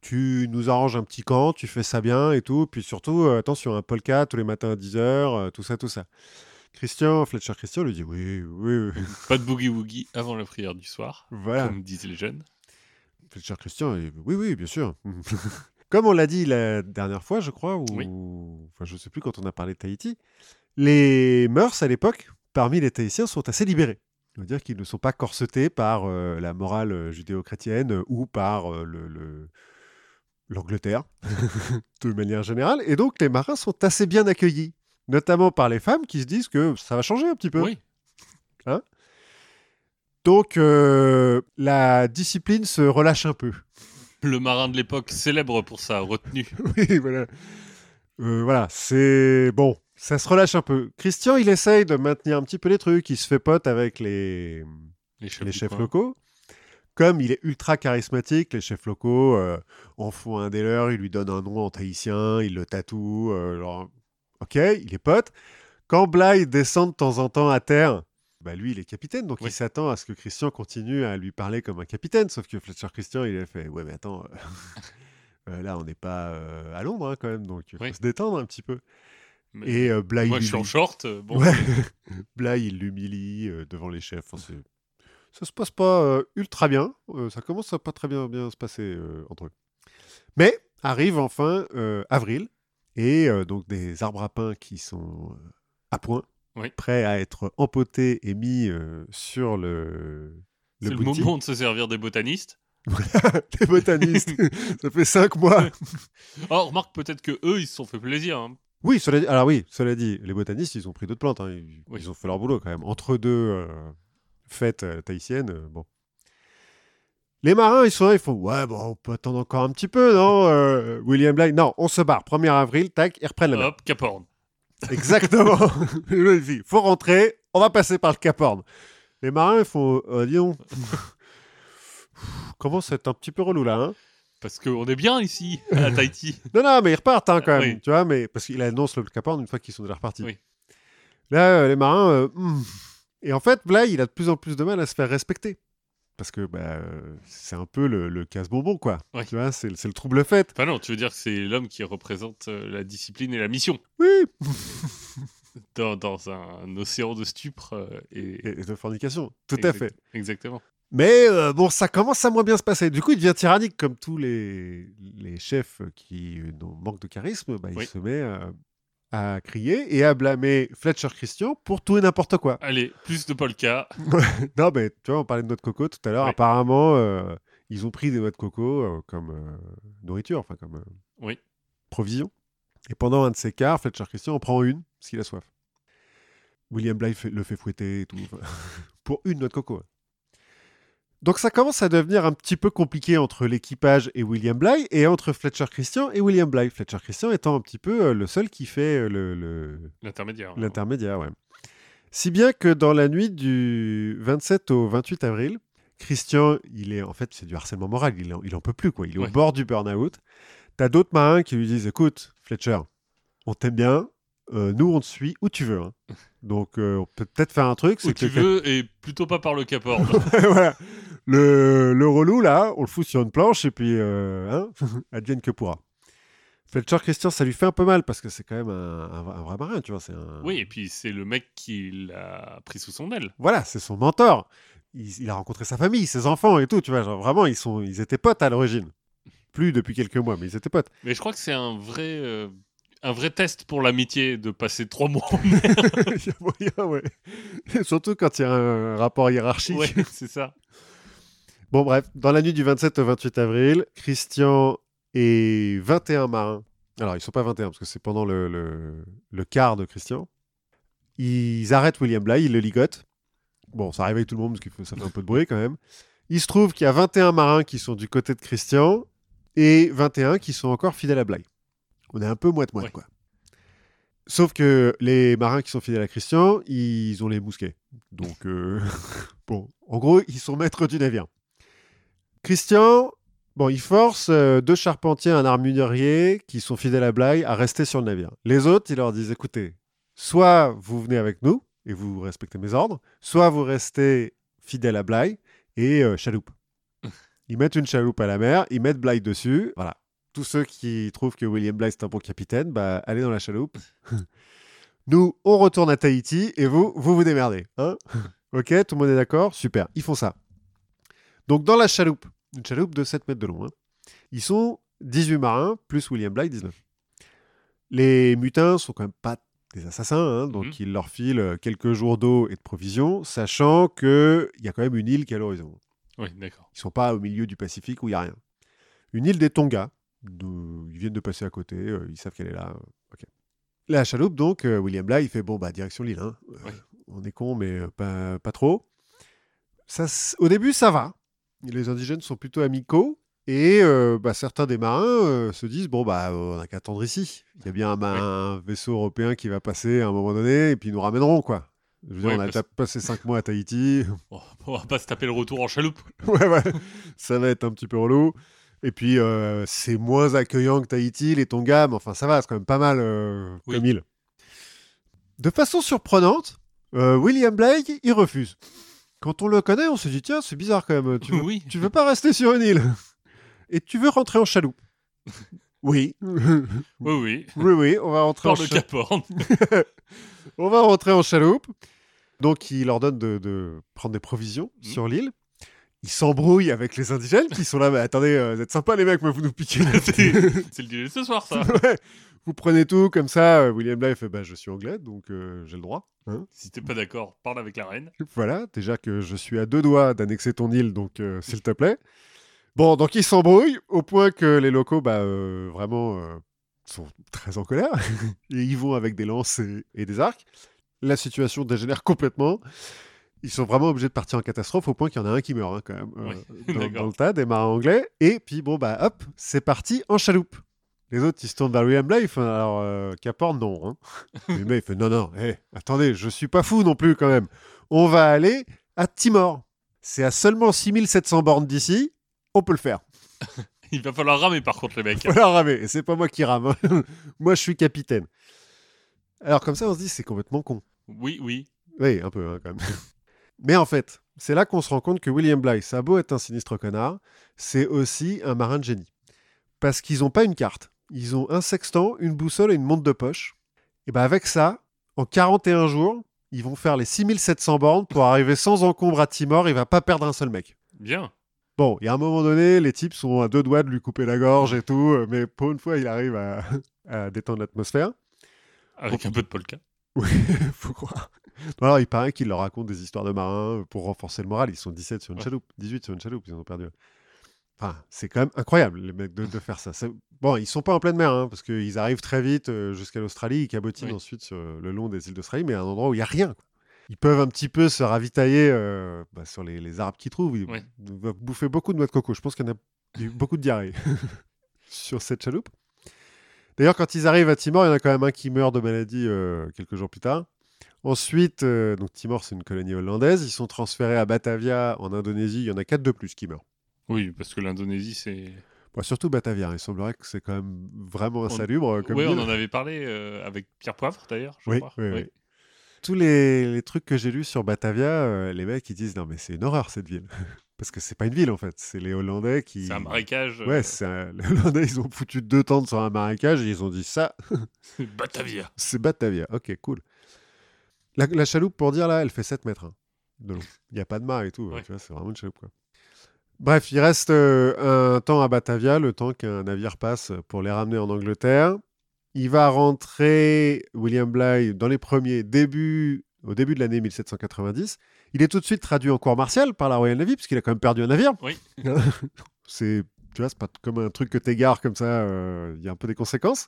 Tu nous arranges un petit camp, tu fais ça bien et tout. Puis surtout, euh, attention, un polka tous les matins à 10h, tout ça, tout ça. Christian, Fletcher Christian lui dit, oui, oui, oui. Pas de boogie-woogie avant la prière du soir, voilà. comme disent les jeunes. Fletcher Christian, oui, oui, bien sûr. Comme on l'a dit la dernière fois, je crois, ou Oui. enfin, je ne sais plus quand on a parlé de Tahiti, les mœurs à l'époque, parmi les Tahitiens, sont assez libérées. Dire qu'ils ne sont pas corsetés par euh, la morale euh, judéo-chrétienne euh, ou par euh, le- le- l'Angleterre, de manière générale. Et donc, les marins sont assez bien accueillis, notamment par les femmes qui se disent que ça va changer un petit peu. Oui, Donc, la discipline se relâche un peu. le marin de l'époque célèbre pour sa retenue. oui, voilà. Voilà, c'est bon. Ça se relâche un peu. Christian, il essaye de maintenir un petit peu les trucs. Il se fait pote avec les, Les chefs, les locaux. Comme il est ultra charismatique, les chefs locaux euh, en font un des leurs, ils lui donnent un nom en tahitien, ils le tatouent. euh, alors, ok, il est pote. Quand Bly descend de temps en temps à terre, bah lui, il est capitaine, donc Oui. il s'attend à ce que Christian continue à lui parler comme un capitaine. Sauf que Fletcher Christian, il a fait Ouais, mais attends, euh, euh, là, on n'est pas euh, à Londres hein, quand même, donc il faut Oui. se détendre un petit peu. Mais Et euh, Bly, moi, il je suis en short. euh, Bon, Ouais. Bly, il l'humilie euh, devant les chefs. Enfin, ça se passe pas euh, ultra bien. Euh, ça commence à pas très bien, bien se passer entre eux. Mais arrive enfin avril et donc des arbres à pain qui sont à point, Oui. prêts à être empotés et mis sur le, c'est le moment de se servir des botanistes. Les botanistes. ça fait cinq mois. Oh, remarque peut-être que eux, ils se sont fait plaisir. hein. Oui, cela dit, alors oui, cela dit, les botanistes, ils ont pris d'autres plantes. hein. Ils, Oui. ils ont fait leur boulot quand même. Entre deux euh, fêtes euh, tahitiennes, euh, bon. Les marins, ils sont là, ils font Ouais, bon, on peut attendre encore un petit peu, non euh, William Bly, non, on se barre. 1er avril, tac, ils reprennent la mer. Hop, Cap Horn. Exactement. Il dit, faut rentrer, on va passer par le Cap Horn. Les marins, ils font Dis donc. Commence à être un petit peu relou là, hein? Parce qu'on est bien ici, à Tahiti. Non, non, mais ils repartent hein, quand même, Oui. tu vois, mais parce qu'il annonce le Cap Horn une fois qu'ils sont déjà repartis. Oui. Là, euh, les marins, euh, hmm. et en fait, Bly, il a de plus en plus de mal à se faire respecter. Parce que bah, c'est un peu le, le casse-bonbon, quoi. Oui. Tu vois, c'est, le trouble fait. Enfin non, tu veux dire que c'est l'homme qui représente euh, la discipline et la mission Oui, dans, dans un, océan de stupre. et... et, et de fornication, tout à fait. Exactement. Mais euh, bon, ça commence à moins bien se passer. Du coup, il devient tyrannique, comme tous les, les chefs qui euh, manquent de charisme. Bah, Oui. Il se met à, à crier et à blâmer Fletcher Christian pour tout et n'importe quoi. Allez, plus de polka. Non, mais tu vois, on parlait de noix de coco tout à l'heure. Oui. Apparemment, euh, ils ont pris des noix de coco euh, comme euh, nourriture, enfin comme euh, Oui. provision. Et pendant un de ces quarts, Fletcher Christian en prend une, parce qu'il a soif. William Bly fait- le fait fouetter et tout. pour une noix de coco. Donc ça commence à devenir un petit peu compliqué entre l'équipage et William Bly, et entre Fletcher Christian et William Bly. Fletcher Christian étant un petit peu euh, le seul qui fait euh, le- L'intermédiaire. L'intermédiaire, ouais. Si bien que dans la nuit du 27 au 28 avril, Christian, il est en fait, c'est du harcèlement moral, il en, il en peut plus, quoi. Il est Ouais. au bord du burn-out. T'as d'autres marins qui lui disent Écoute, Fletcher, on t'aime bien, euh, nous on te suit où tu veux. hein. Donc euh, on peut peut-être faire un truc. Où tu que- veux, et plutôt pas par le Cap Horn. voilà. Le, le relou, là, on le fout sur une planche et puis, euh, hein, advienne que pourra. Fletcher Christian, ça lui fait un peu mal parce que c'est quand même un, un vrai- un vrai marin, tu vois. C'est un... oui, et puis c'est le mec qui l'a pris sous son aile. Voilà, c'est son mentor. Il, il a rencontré sa famille, ses enfants et tout, tu vois. Genre, vraiment, ils, sont, ils étaient potes à l'origine. Plus depuis quelques mois, mais ils étaient potes. Mais je crois que c'est un vrai, euh, un vrai test pour l'amitié de passer trois mois. en il y a moyen, ouais. Surtout quand il y a un rapport hiérarchique. ouais, c'est ça. Bon, bref, dans la nuit du 27 au 28 avril, Christian et 21 marins. Alors, ils sont pas 21 parce que c'est pendant le, le, le quart de Christian. Ils arrêtent William Bly, ils le ligotent. Bon, ça réveille tout le monde parce que ça fait un peu de bruit quand même. Il se trouve qu'il y a 21 marins qui sont du côté de Christian et 21 qui sont encore fidèles à Bly. On est un peu moite-moite, Ouais. quoi. Sauf que les marins qui sont fidèles à Christian, ils ont les mousquets. Donc, euh, bon, en gros, ils sont maîtres du navire. Christian, bon, il force euh, deux charpentiers et un armurier qui sont fidèles à Bly à rester sur le navire. Les autres, ils leur disent écoutez, soit vous venez avec nous et vous respectez mes ordres, soit vous restez fidèles à Bly et euh, chaloupe. Ils mettent une chaloupe à la mer, ils mettent Bly dessus. Voilà. Tous ceux qui trouvent que William Bly c'est un bon capitaine, bah, allez dans la chaloupe. Nous, on retourne à Tahiti et vous, vous vous démerdez. Hein ok, tout le monde est d'accord? Super, ils font ça. Donc dans la chaloupe, une chaloupe de 7 mètres de long, hein, ils sont 18 marins, plus William Bly, 19. Les mutins sont quand même pas des assassins, hein, donc Mhm. ils leur filent euh, quelques jours d'eau et de provisions, sachant qu'il y a quand même une île qui est à l'horizon. Oui, d'accord. Ils sont pas au milieu du Pacifique où il y a rien. Une île des Tonga. Ils viennent de passer à côté. euh, ils savent qu'elle est là. euh. La chaloupe, donc, euh, William Bly, il fait bon, bah, direction l'île. hein. Ouais. On est con, mais pas, pas trop. Ça, au début, ça va. Les indigènes sont plutôt amicaux. Et euh, bah, certains des marins euh, se disent bon bah on n'a qu'à attendre ici. Il y a bien un, un vaisseau européen qui va passer à un moment donné et puis ils nous ramèneront quoi. Je veux dire, Ouais, on a parce- passé cinq mois à Tahiti. Oh, on va pas se taper le retour en chaloupe. ouais, ouais, ça va être un petit peu relou. Et puis euh, c'est moins accueillant que Tahiti, les Tonga, mais enfin ça va, c'est quand même pas mal euh, Oui. comme île. De façon surprenante, euh, William Blake il refuse. Quand on le connaît, on se dit tiens c'est bizarre quand même. Tu veux, Oui. tu veux pas rester sur une île et tu veux rentrer en chaloupe. Oui. oui, Oui, oui. oui, on va rentrer en chaloupe. On va rentrer en chaloupe. Donc, il leur donne de, de prendre des provisions Mhm. sur l'île. Ils s'embrouillent avec les indigènes qui sont là. Mais attendez, euh, vous êtes sympas les mecs, mais vous nous piquez. la C'est le dîner de ce soir, ça. Ouais. Vous prenez tout comme ça. euh, William Bligh fait bah, Je suis anglais, donc euh, j'ai le droit. hein. Si t'es pas d'accord, parle avec la reine. Voilà, déjà que je suis à deux doigts d'annexer ton île, donc euh, s'il te plaît. Bon, donc ils s'embrouillent au point que les locaux, bah, euh, vraiment, euh, sont très en colère. et ils vont avec des lances et, et des arcs. La situation dégénère complètement. Ils sont vraiment obligés de partir en catastrophe au point qu'il y en a un qui meurt hein, quand même euh, Oui, dans, dans le tas des marins anglais. Et puis bon bah hop, c'est parti en chaloupe. Les autres ils se tournent vers William font, Alors euh, Cap Horn, non. Hein. Mais il fait non non, attendez, je suis pas fou non plus quand même. On va aller à Timor. C'est à seulement 6700 bornes d'ici. On peut le faire. Il va falloir ramer, par contre, les mecs. Voilà ramer. Et c'est pas moi qui rame. hein. moi je suis capitaine. Alors comme ça on se dit c'est complètement con. Oui, oui. Oui, un peu, hein, quand même. Mais en fait, c'est là qu'on se rend compte que William Bligh, ça a beau être un sinistre connard, c'est aussi un marin de génie. Parce qu'ils n'ont pas une carte. Ils ont un sextant, une boussole et une montre de poche. Et ben avec ça, en 41 jours, ils vont faire les 6700 bornes pour arriver sans encombre à Timor. Il va pas perdre un seul mec. Bien. Bon, il y a un moment donné, les types sont à deux doigts de lui couper la gorge et tout, mais pour une fois, il arrive à, à détendre l'atmosphère. Avec un peu de polka. Oui, faut croire. Alors, il paraît qu'il leur raconte des histoires de marins pour renforcer le moral. Ils sont 17 sur une Ouais. chaloupe, 18 sur une chaloupe, ils en ont perdu. Enfin, c'est quand même incroyable, les mecs, de, de faire ça. Bon, ils sont pas en pleine mer, hein, parce qu'ils arrivent très vite euh, jusqu'à l'Australie, ils cabotinent Oui. ensuite sur le long des îles d'Australie, mais à un endroit où il y a rien. quoi. Ils peuvent un petit peu se ravitailler euh, bah, sur les, les arbres qu'ils trouvent. Ils Ouais. vont bouffer beaucoup de noix de coco. Je pense qu'il y en a eu beaucoup de diarrhée sur cette chaloupe. D'ailleurs, quand ils arrivent à Timor, il y en a quand même un qui meurt de maladie euh, quelques jours plus tard. Ensuite, euh, donc Timor, c'est une colonie hollandaise. Ils sont transférés à Batavia, en Indonésie. Il y en a quatre de plus qui meurent. Oui, parce que l'Indonésie, c'est. Bon, surtout Batavia. Il semblerait que c'est quand même vraiment insalubre euh, Oui, on en avait parlé euh, avec Pierre Poivre, d'ailleurs. je Oui, crois. oui, oui. Tous les, les trucs que j'ai lus sur Batavia, euh, les mecs ils disent non mais c'est une horreur cette ville parce que c'est pas une ville en fait, c'est les Hollandais qui. C'est un marécage. Ouais, c'est un- les Hollandais ils ont foutu deux tentes sur un marécage et ils ont dit ça, euh, Batavia. c'est Batavia. Ok, cool. La, la chaloupe pour dire là, elle fait 7 mètres hein, de long. Il n'y a pas de mât et tout, hein, Ouais. c'est vraiment une chaloupe quoi. Bref, il reste euh, un temps à Batavia, le temps qu'un navire passe pour les ramener en Angleterre. Il va rentrer, William Bligh, dans les premiers débuts, au début de l'année 1790. Il est tout de suite traduit en cours martial par la Royal Navy, puisqu'il a quand même perdu un navire. Oui. c'est, tu vois, c'est pas comme un truc que t'égares comme ça, euh, il y a un peu des conséquences.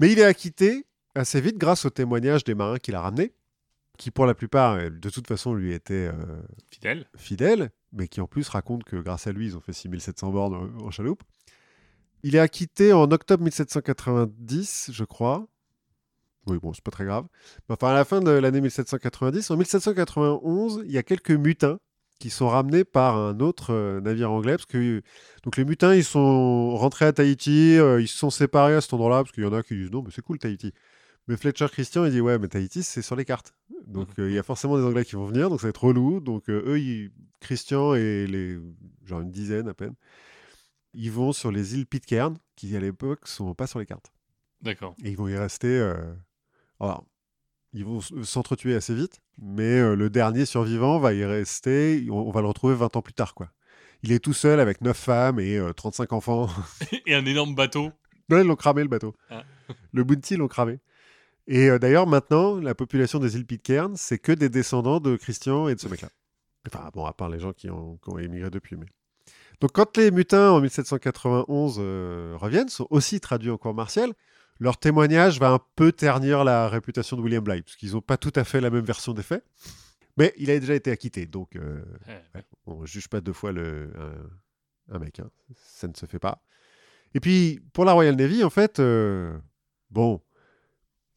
Mais il est acquitté assez vite grâce au témoignage des marins qu'il a ramenés, qui pour la plupart, euh, de toute façon, lui étaient euh, Fidèle. fidèles, mais qui en plus racontent que grâce à lui, ils ont fait 6700 bornes en- en chaloupe. Il est acquitté en octobre 1790, je crois. Oui, bon, c'est pas très grave. Enfin, à la fin de l'année 1790, en 1791, il y a quelques mutins qui sont ramenés par un autre euh, navire anglais. Parce que, donc les mutins, ils sont rentrés à Tahiti, euh, ils se sont séparés à cet endroit-là, parce qu'il y en a qui disent non, mais c'est cool Tahiti. Mais Fletcher Christian, il dit ouais, mais Tahiti, c'est sur les cartes. Donc euh, il y a forcément des Anglais qui vont venir, donc ça va être relou. Donc euh, eux, ils- Christian et les, genre une dizaine à peine, ils vont sur les îles Pitcairn, qui à l'époque sont pas sur les cartes. D'accord. Et ils vont y rester. euh, Alors, ils vont s'entretuer assez vite, mais le dernier survivant va y rester. On, on va le retrouver 20 ans plus tard, quoi. Il est tout seul avec 9 femmes et euh, 35 enfants. Et un énorme bateau. non, ils l'ont cramé le bateau. Ah. Le Bounty, ils l'ont cramé. Et euh, d'ailleurs, maintenant, la population des îles Pitcairn, c'est que des descendants de Christian et de ce mec-là. Enfin, bon, à part les gens qui ont, qui ont émigré depuis. Mais... Donc, quand les mutins en 1791 euh, reviennent, sont aussi traduits en cours martial, leur témoignage va un peu ternir la réputation de William Bligh, parce qu'ils n'ont pas tout à fait la même version des faits. Mais il a déjà été acquitté, donc euh, Ouais. ouais, on ne juge pas deux fois le, un mec. hein. Ça ne se fait pas. Et puis, pour la Royal Navy, en fait, bon,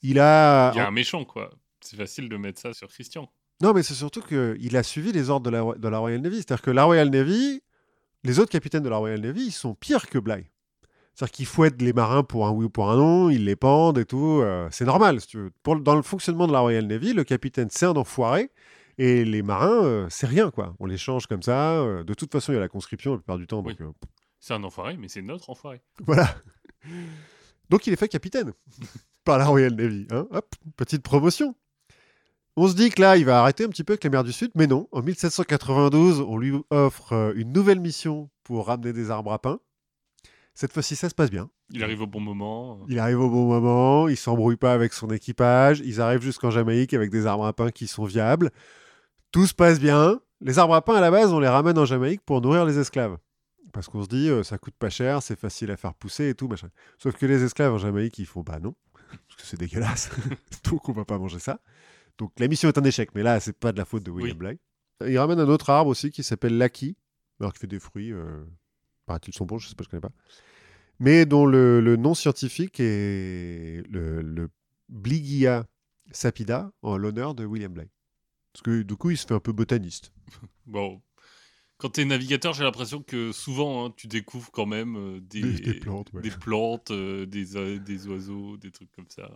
il a. Il y a un méchant, quoi. C'est facile de mettre ça sur Christian. Non, mais c'est surtout qu'il a suivi les ordres de la, de la Royal Navy. C'est-à-dire que la Royal Navy, les autres capitaines de la Royal Navy, ils sont pires que Bligh. C'est-à-dire qu'ils fouettent les marins pour un oui ou pour un non, ils les pendent et tout. euh, c'est normal, si tu veux. Pour, dans le fonctionnement de la Royal Navy, le capitaine, c'est un enfoiré. Et les marins, euh, c'est rien, quoi. On les change comme ça. euh, de toute façon, il y a la conscription la plupart du temps. Donc, Oui. C'est un enfoiré, mais c'est notre enfoiré. voilà. Donc il est fait capitaine par la Royal Navy. hein. Hop, petite promotion. On se dit que là, il va arrêter un petit peu avec les mers du Sud, mais non. En 1792, on lui offre euh, une nouvelle mission pour ramener des arbres à pain. Cette fois-ci, ça se passe bien. Il arrive au bon moment. Il arrive au bon moment, il s'embrouille pas avec son équipage, ils arrivent jusqu'en Jamaïque avec des arbres à pain qui sont viables. Tout se passe bien. Les arbres à pain, à la base, on les ramène en Jamaïque pour nourrir les esclaves. Parce qu'on se dit, euh, ça coûte pas cher, c'est facile à faire pousser et tout, machin. Sauf que les esclaves en Jamaïque, ils font, bah non, parce que c'est dégueulasse. Donc on va pas manger ça. Donc la mission est un échec, mais là, c'est pas de la faute de William Oui. Il ramène un autre arbre aussi qui s'appelle l'Aki, alors qui fait des fruits. Euh... Paraît-il sont bons, je sais pas, je connais pas. Mais dont le, le nom scientifique est le, le Bligia sapida, en l'honneur de William Bligh. Parce que du coup, il se fait un peu botaniste. Bon. Quand t'es navigateur, j'ai l'impression que souvent, hein, tu découvres quand même euh, des, Des, des plantes, ouais. des plantes, euh, des, des oiseaux, des trucs comme ça.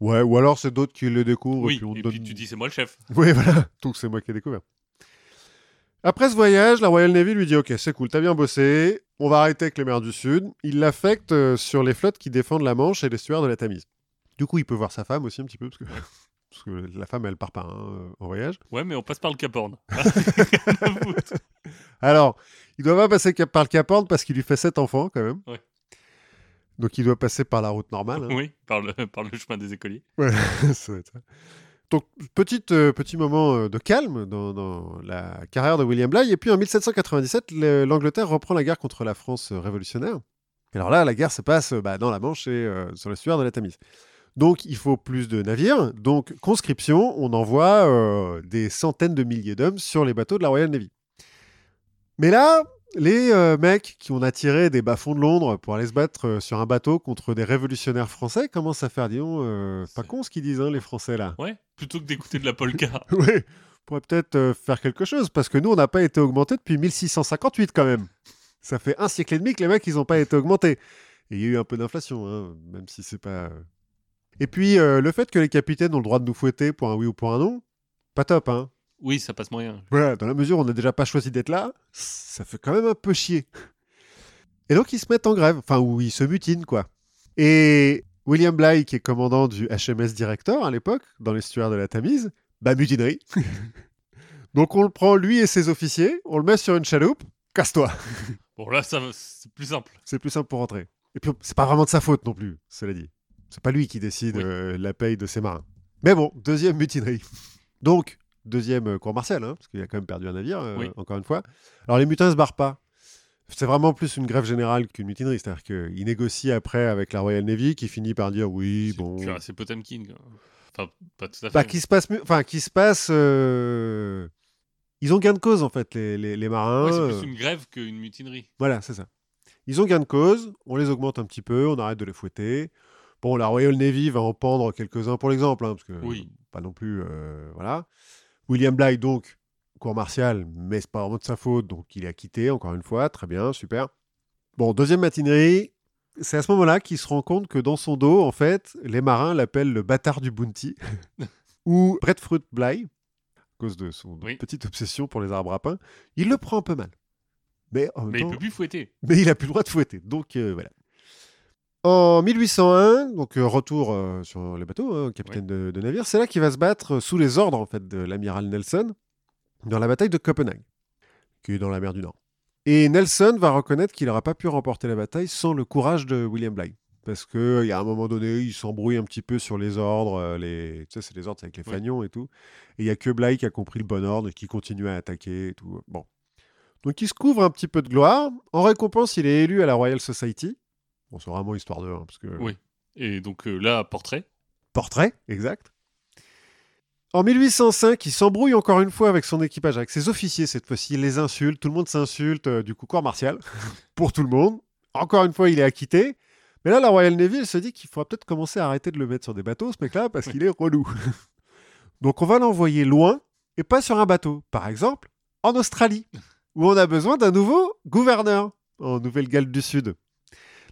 Ouais, ou alors c'est d'autres qui le découvrent. Oui, et puis on et donne... puis tu dis c'est moi le chef. Oui, voilà. Donc c'est moi qui ai découvert. Après ce voyage, la Royal Navy lui dit Ok, c'est cool, t'as bien bossé, on va arrêter avec les mers du Sud. Il l'affecte euh, sur les flottes qui défendent la Manche et l'estuaire de la Tamise. Du coup, il peut voir sa femme aussi un petit peu, parce que, parce que la femme, elle part pas hein, euh, en voyage. Ouais, mais on passe par le Cap Horn. Alors, il doit pas passer par le Cap Horn parce qu'il lui fait sept enfants quand même. Ouais. Donc il doit passer par la route normale. hein. oui, par le, par le chemin des écoliers. Ouais, ça doit être ça. Donc, petite, euh, petit moment euh, de calme dans, dans la carrière de William Bligh. Et puis en 1797, le- l'Angleterre reprend la guerre contre la France euh, révolutionnaire. Alors là, la guerre se passe euh, bah, dans la Manche et euh, sur l'estuaire de la Tamise. Donc, il faut plus de navires. Donc, conscription, on envoie euh, des centaines de milliers d'hommes sur les bateaux de la Royal Navy. Mais là, les euh, mecs qui ont attiré des bas-fonds de Londres pour aller se battre euh, sur un bateau contre des révolutionnaires français commencent à faire, disons, euh, pas con ce qu'ils disent, hein, les Français là. Ouais, plutôt que d'écouter de la polka. Oui, on pourrait peut-être faire quelque chose, parce que nous, on n'a pas été augmenté depuis 1658 quand même. Ça fait un siècle et demi que les mecs, ils n'ont pas été augmentés. Et il y a eu un peu d'inflation, hein, même si c'est pas... Et puis, euh, le fait que les capitaines ont le droit de nous fouetter pour un oui ou pour un non, pas top, hein. Oui, ça passe moyen. Voilà, dans la mesure où on n'a déjà pas choisi d'être là, ça fait quand même un peu chier. Et donc ils se mettent en grève, enfin, ou ils se mutinent, quoi. Et William Bligh, qui est commandant du HMS Director à l'époque, dans l'estuaire de la Tamise, bah mutinerie. donc on le prend, lui et ses officiers, on le met sur une chaloupe, casse-toi. Bon, là, c'est plus simple. C'est plus simple pour rentrer. Et puis, c'est pas vraiment de sa faute non plus, cela dit. C'est pas lui qui décide Oui. euh, la paye de ses marins. Mais bon, deuxième mutinerie. Donc, deuxième cour martiale, hein, parce qu'il a quand même perdu un navire, euh, Oui. encore une fois. Alors, les mutins se barrent pas. C'est vraiment plus une grève générale qu'une mutinerie. C'est-à-dire qu'ils négocient après avec la Royal Navy, qui finit par dire oui, bon. C'est Potemkin. quoi. Enfin, pas tout à fait. Bah, qui se passe. Enfin, qui se passe. euh, Ils ont gain de cause, en fait, les, les- les marins. Ouais, c'est plus une grève qu'une mutinerie. Voilà, c'est ça. Ils ont gain de cause, on les augmente un petit peu, on arrête de les fouetter. Bon, la Royal Navy va en pendre quelques-uns pour l'exemple, hein, parce que Oui. pas non plus, euh, voilà. William Bligh, donc, cour martiale, mais c'est pas vraiment de sa faute, donc il est acquitté, encore une fois, très bien, super. Bon, deuxième matinerie, c'est à ce moment-là qu'il se rend compte que dans son dos, en fait, les marins l'appellent le bâtard du bounty, ou Breadfruit Bligh, à cause de son Oui. petite obsession pour les arbres à pain. Il le prend un peu mal. Mais en même Mais il temps, peut plus fouetter. mais il a plus le droit de fouetter. Donc euh, voilà. En 1801, donc euh, retour euh, sur les bateaux, hein, capitaine de, de navire, c'est là qu'il va se battre euh, sous les ordres en fait de l'amiral Nelson dans la bataille de Copenhague, qui est dans la mer du Nord. Et Nelson va reconnaître qu'il n'aura pas pu remporter la bataille sans le courage de William Bligh. Parce qu'il y a un moment donné, il s'embrouille un petit peu sur les ordres. Les... Tu sais, c'est les ordres avec les fanions et tout. Et il y a que Bligh qui a compris le bon ordre et qui continue à attaquer et tout. Bon. Donc il se couvre un petit peu de gloire. En récompense, il est élu à la Royal Society. Bon, c'est vraiment histoire de... hein, parce que... Oui. Et donc euh, là, portrait. Portrait, exact. En 1805, il s'embrouille encore une fois avec son équipage, avec ses officiers cette fois-ci. Il les insulte, tout le monde s'insulte, euh, du coup, corps martial, pour tout le monde. Encore une fois, il est acquitté. Mais là, la Royal Navy, elle se dit qu'il faudra peut-être commencer à arrêter de le mettre sur des bateaux, ce mec-là, parce qu'il est relou. Donc, on va l'envoyer loin et pas sur un bateau. Par exemple, en Australie, où on a besoin d'un nouveau gouverneur en Nouvelle-Galles du Sud.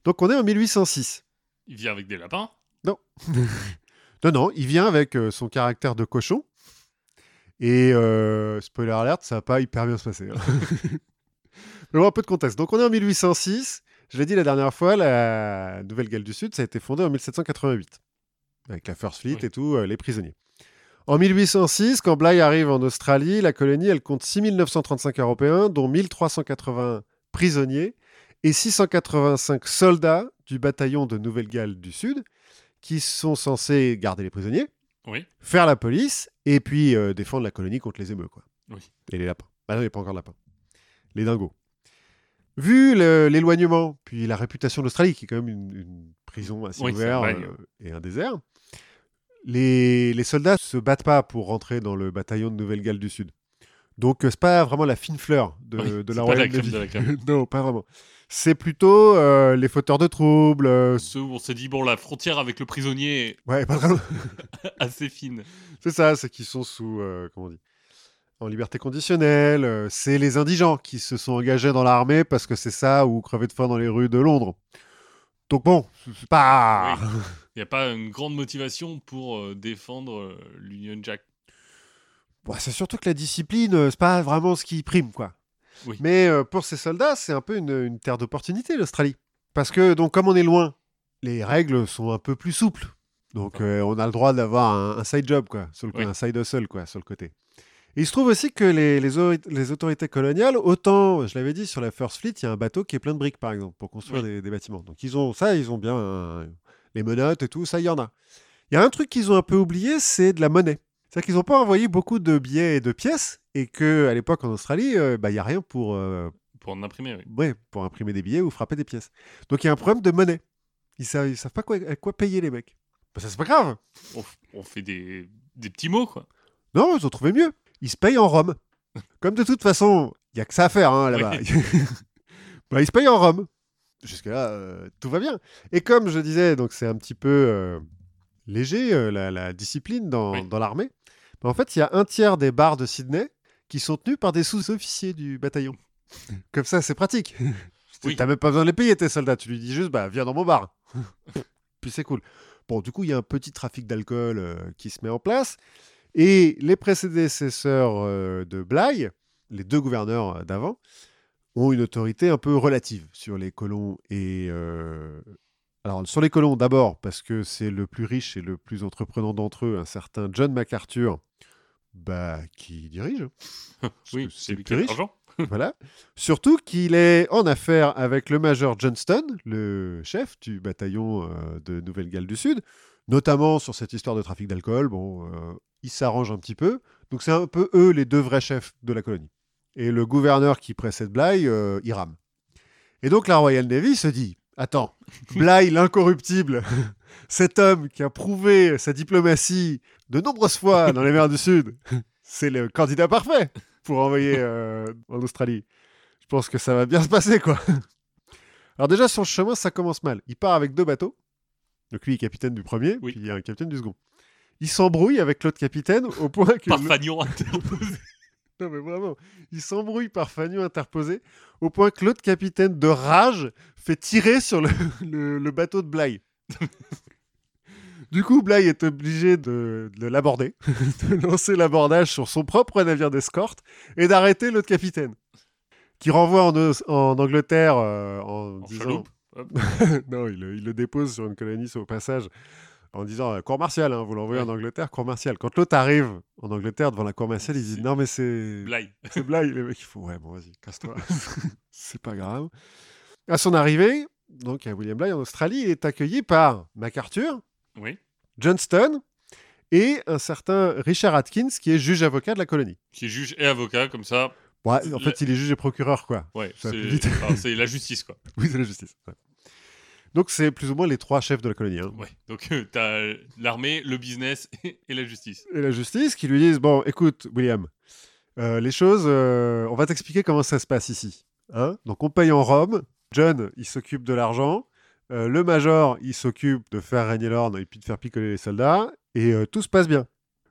Donc, on est en 1806. Il vient avec des lapins? Non. non, non, il vient avec euh, son caractère de cochon. Et euh, spoiler alert, ça va pas hyper bien se passer. hein. Mais bon, un peu de contexte. Donc on est en 1806. Je l'ai dit la dernière fois, la Nouvelle-Galles du Sud, ça a été fondé en 1788. Avec la First Fleet Oui. et tout, euh, les prisonniers. En 1806, quand Bligh arrive en Australie, la colonie, elle compte 6935 Européens, dont 1380 prisonniers et 685 soldats du bataillon de Nouvelle-Galles du Sud, qui sont censés garder les prisonniers, Oui. faire la police et puis euh, défendre la colonie contre les émeux. Quoi. Oui. Et les lapins. Ah non, il n'y a pas encore de lapins. Les dingos. Vu l'éloignement, puis la réputation d'Australie, qui est quand même une, une prison assez Oui, ouverte euh, et un désert, les, les soldats se battent pas pour rentrer dans le bataillon de Nouvelle-Galles du Sud. Donc, euh, c'est pas vraiment la fine fleur de, Oui, de la pas la Royal crème Navy. de la non, pas vraiment. C'est plutôt euh, les fauteurs de troubles. euh, Ceux où on s'est dit, bon, la frontière avec le prisonnier est ouais, pas vraiment. assez fine. C'est ça, c'est qu'ils sont sous, euh, comment on dit, en liberté conditionnelle. c'est les indigents qui se sont engagés dans l'armée parce que c'est ça ou crever de faim dans les rues de Londres. Donc bon, c'est pas. Il n'y a pas une grande motivation pour défendre l'Union Jack. Bon, c'est surtout que la discipline, c'est pas vraiment ce qui prime, quoi. Oui. Mais euh, pour ces soldats, c'est un peu une, une terre d'opportunité, l'Australie. Parce que, donc, comme on est loin, les règles sont un peu plus souples. Donc, euh, on a le droit d'avoir un, un side job, quoi, sur le, Oui. un side hustle, quoi, sur le côté. Et il se trouve aussi que les, les, ori- les autorités coloniales, autant, je l'avais dit, sur la First Fleet, il y a un bateau qui est plein de briques, par exemple, pour construire Oui. des, des bâtiments. Donc, ils ont ça, ils ont bien euh, les menottes et tout, ça, il y en a. Il y a un truc qu'ils ont un peu oublié, c'est de la monnaie. C'est-à-dire qu'ils n'ont pas envoyé beaucoup de billets et de pièces, et que à l'époque en Australie, euh, bah, il n'y a rien pour, euh, Pour en imprimer, oui. ouais, pour imprimer des billets ou frapper des pièces. Donc il y a un problème de monnaie. Ils savent, ils savent pas quoi, à quoi payer les mecs. Bah, ça c'est pas grave. On, fait des, des petits mots, quoi. Non, ils ont trouvé mieux. Ils se payent en rhum. Comme de toute façon, il y a que ça à faire hein, là-bas. bah, ils se payent en rhum. Jusque-là, euh, tout va bien. Et comme je disais, donc c'est un petit peu euh, léger euh, la, la discipline dans, Oui. dans l'armée. En fait, il y a un tiers des bars de Sydney qui sont tenus par des sous-officiers du bataillon. Comme ça, c'est pratique. Oui. T'as même pas besoin de les payer tes soldats. Tu lui dis juste, bah viens dans mon bar. Puis c'est cool. Bon, du coup, il y a un petit trafic d'alcool euh, qui se met en place. Et les prédécesseurs euh, de Bligh, les deux gouverneurs euh, d'avant, ont une autorité un peu relative sur les colons et. Alors, sur les colons, d'abord, parce que c'est le plus riche et le plus entreprenant d'entre eux, un certain John MacArthur, bah, qui dirige. Oui, que c'est plus riche. voilà. Surtout qu'il est en affaire avec le major Johnston, le chef du bataillon euh, de Nouvelle-Galles du Sud, notamment sur cette histoire de trafic d'alcool. Bon, euh, ils s'arrangent un petit peu. Donc c'est un peu eux les deux vrais chefs de la colonie. Et le gouverneur qui précède Bligh, euh, il rame. Et donc la Royal Navy se dit Attends, Bligh l'incorruptible, cet homme qui a prouvé sa diplomatie de nombreuses fois dans les mers du Sud, c'est le candidat parfait pour envoyer euh, en Australie. Je pense que ça va bien se passer, quoi. Alors déjà, sur le chemin, ça commence mal. Il part avec deux bateaux. Donc lui est capitaine du premier, Oui. puis il y a un capitaine du second. Il s'embrouille avec l'autre capitaine au point que... Par fanion interposé. Non mais vraiment, il s'embrouille par fanion interposé au point que l'autre capitaine de rage fait tirer sur le, le- le bateau de Bligh. du coup, Bligh est obligé de, de l'aborder, de lancer l'abordage sur son propre navire d'escorte et d'arrêter l'autre capitaine. Qui renvoie en, Angleterre euh, en, En disant... non, il, le- il le dépose sur une colonie au passage en disant euh, cour martiale, hein, vous l'envoyez Ouais. en Angleterre, cour martiale. Quand l'autre arrive en Angleterre devant la cour martiale, il dit non mais c'est Blague. c'est blague. Les mecs, ils font ouais, bon, vas-y, casse-toi. c'est pas grave. À son arrivée, donc à William Bligh en Australie, il est accueilli par MacArthur, Oui. Johnston et un certain Richard Atkins, qui est juge avocat de la colonie. Qui est juge et avocat, comme ça. Ouais, en fait, il est juge et procureur, quoi. Ouais, c'est enfin, la justice, quoi. Oui, c'est la justice. ouais. Donc c'est plus ou moins les trois chefs de la colonie. hein. Ouais. Donc euh, t'as l'armée, le business et la justice. Et la justice qui lui disent, bon, écoute, William, euh, les choses, euh, on va t'expliquer comment ça se passe ici. hein. Donc on paye en Rome, John, il s'occupe de l'argent, euh, le major, il s'occupe de faire régner l'ordre et puis de faire picoler les soldats, et euh, tout se passe bien.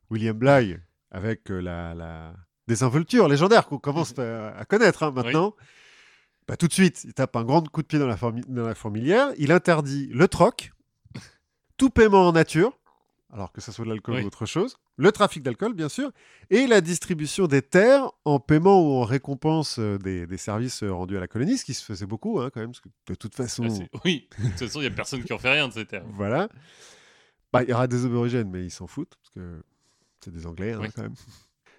William Bligh, avec euh, la, la désinvolture légendaire qu'on commence à, à connaître hein, maintenant, bah, tout de suite, il tape un grand coup de pied dans la, dans la fourmilière, il interdit le troc, tout paiement en nature, alors que ça soit de l'alcool Oui. ou autre chose, le trafic d'alcool, bien sûr, et la distribution des terres en paiement ou en récompense euh, des, des services euh, rendus à la colonie, ce qui se faisait beaucoup, hein, quand même, parce que de toute façon, Ah, oui, de toute façon, il n'y a personne qui en fait rien de ces terres. voilà. Bah, il y aura des aborigènes, mais ils s'en foutent, parce que c'est des Anglais, hein, Oui. quand même.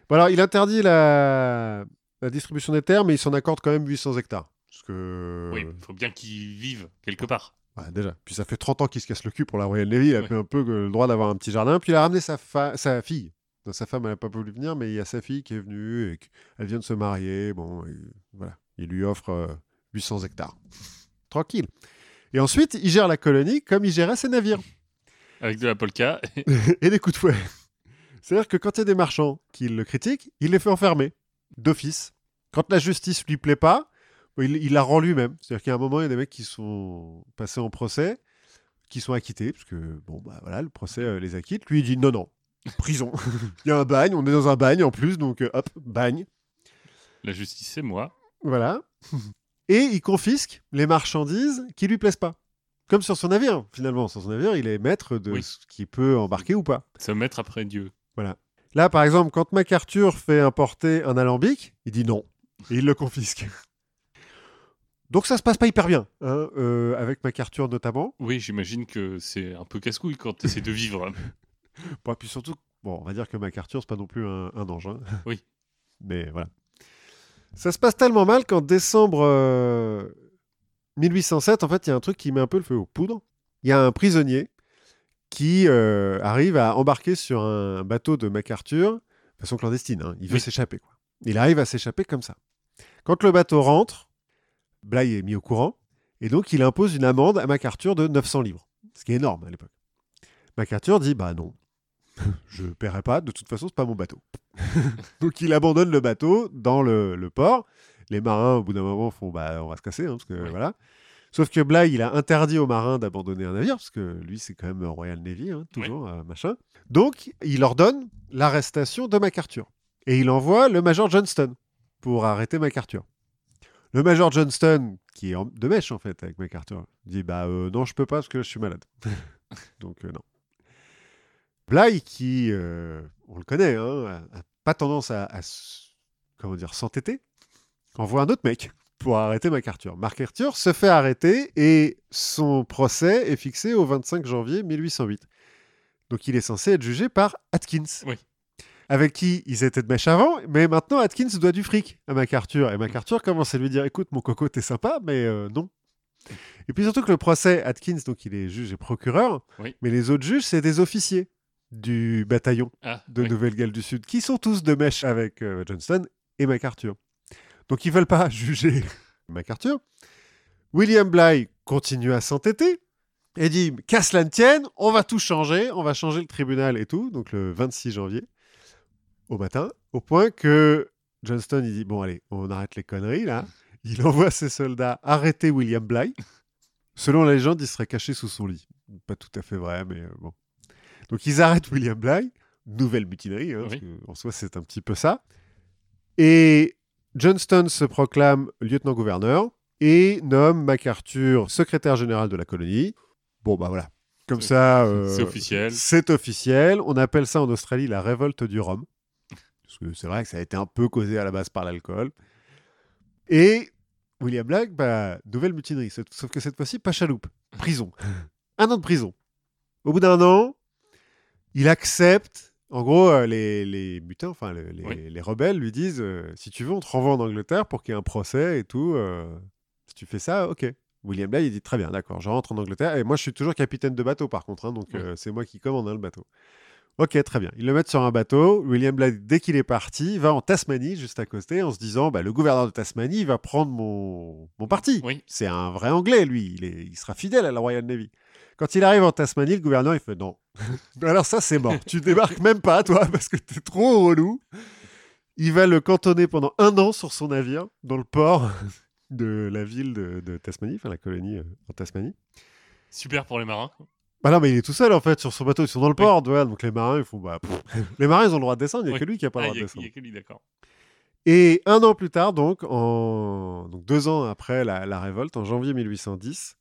Bon, alors, il interdit la... la distribution des terres, mais il s'en accorde quand même 800 hectares. Parce que... Oui, il faut bien qu'ils vivent quelque part. Déjà. Puis ça fait 30 ans qu'il se casse le cul pour la Royal Navy. Il a Ouais. fait un peu le droit d'avoir un petit jardin. Puis il a ramené sa, fa- sa fille. Non, sa femme, elle n'a pas voulu venir, mais il y a sa fille qui est venue et elle vient de se marier. Bon, et voilà. Il lui offre euh, 800 hectares. Tranquille. Et ensuite, il gère la colonie comme il gérait ses navires Avec de la polka. et des coups de fouet. C'est-à-dire que quand il y a des marchands qui le critiquent, il les fait enfermer d'office. Quand la justice lui plaît pas, il, il la rend lui-même. C'est-à-dire qu'il a un moment, il y a des mecs qui sont passés en procès, qui sont acquittés, parce que bon, bah voilà, le procès euh, les acquitte. Lui, il dit non, non, prison. il y a un bagne, on est dans un bagne en plus, donc euh, hop, bagne. La justice, c'est moi. Voilà. Et il confisque les marchandises qui lui plaisent pas. Comme sur son navire, finalement. Sur son navire, il est maître de Oui. ce qui peut embarquer ou pas. Se mettre après Dieu. Là, par exemple, quand MacArthur fait importer un alambic, il dit non. Et il le confisque. Donc ça se passe pas hyper bien, hein, euh, avec MacArthur notamment. Oui, j'imagine que c'est un peu casse-couille quand tu essaies de vivre. Bon, puis surtout, bon, on va dire que MacArthur, c'est pas non plus un, un ange. hein. Oui. Mais voilà. Ça se passe tellement mal qu'en décembre euh, 1807, en fait, il y a un truc qui met un peu le feu aux poudres. Il y a un prisonnier qui euh, arrive à embarquer sur un bateau de MacArthur, de façon clandestine. hein. Il veut Oui. s'échapper. quoi. Il arrive à s'échapper comme ça. Quand le bateau rentre, Bligh est mis au courant, et donc il impose une amende à MacArthur de 900 livres, ce qui est énorme à l'époque. MacArthur dit Bah non, je ne paierai pas, de toute façon, c'est pas mon bateau. donc il abandonne le bateau dans le, le port. Les marins, au bout d'un moment, font Bah on va se casser, hein, parce que Oui. voilà. Sauf que Bligh, il a interdit aux marins d'abandonner un navire, parce que lui, c'est quand même Royal Navy, hein, toujours, euh, machin. Donc, il ordonne l'arrestation de MacArthur. Et il envoie le major Johnston pour arrêter MacArthur. Le major Johnston, qui est de mèche, en fait, avec MacArthur, dit Bah euh, non, je peux pas, parce que je suis malade. Donc, euh, non. Bligh, qui, euh, on le connaît, hein, pas tendance à, comment dire, s'entêter, envoie un autre mec pour arrêter MacArthur. MacArthur se fait arrêter et son procès est fixé au 25 janvier 1808. Donc il est censé être jugé par Atkins. Oui. Avec qui ils étaient de mèche avant, mais maintenant Atkins doit du fric à MacArthur. Et MacArthur commence à lui dire Écoute, mon coco, t'es sympa, mais euh, non. Et puis surtout que le procès, Atkins, donc il est juge et procureur, Oui. mais les autres juges, c'est des officiers du bataillon Ah, de oui. Nouvelle-Galles du Sud, qui sont tous de mèche avec euh, Johnston et MacArthur. Donc ils veulent pas juger MacArthur. William Bligh continue à s'entêter et dit qu'à cela ne tienne, on va tout changer, on va changer le tribunal et tout, donc le 26 janvier au matin, au point que Johnston il dit bon allez, on arrête les conneries là. Il envoie ses soldats arrêter William Bligh. Selon la légende, il serait caché sous son lit. Pas tout à fait vrai, mais euh, bon. Donc ils arrêtent William Bligh, nouvelle mutinerie, hein, parce Oui. que, en soi c'est un petit peu ça. Et Johnston se proclame lieutenant-gouverneur et nomme MacArthur secrétaire général de la colonie. Bon bah voilà, comme ça, euh, c'est officiel. C'est officiel. On appelle ça en Australie la révolte du rhum, parce que c'est vrai que ça a été un peu causé à la base par l'alcool. Et William Black, bah, nouvelle mutinerie, sauf que cette fois-ci pas chaloupe, prison, un an de prison. Au bout d'un an, il accepte. En gros, euh, les, les mutins, enfin le- les, Oui. les rebelles lui disent euh, si tu veux, on te renvoie en Angleterre pour qu'il y ait un procès et tout. euh, si tu fais ça, ok. William Bligh, il dit très bien, d'accord, je rentre en Angleterre. Et moi, je suis toujours capitaine de bateau, par contre, hein, donc Oui. euh, c'est moi qui commande hein, le bateau. Ok, très bien. Ils le mettent sur un bateau. William Bligh, dès qu'il est parti, va en Tasmanie, juste à côté, en se disant bah, le gouverneur de Tasmanie va prendre mon, mon parti. Oui. C'est un vrai Anglais, lui. Il, est- il sera fidèle à la Royal Navy. Quand il arrive en Tasmanie, le gouverneur, il fait non. Alors ça, c'est mort. tu débarques même pas, toi, parce que t'es trop relou. Il va le cantonner pendant un an sur son navire, dans le port de la ville de, de Tasmanie, enfin la colonie euh, en Tasmanie. Super pour les marins. Bah non, mais il est tout seul en fait sur son bateau, ils sont dans le port, donc les marins ils font bah. les marins ils ont le droit de descendre, il n'y a Oui. que lui qui a pas le Ah, droit de descendre. il y a que lui, d'accord. Et un an plus tard, donc, en... donc deux ans après la, la révolte, en janvier 1810,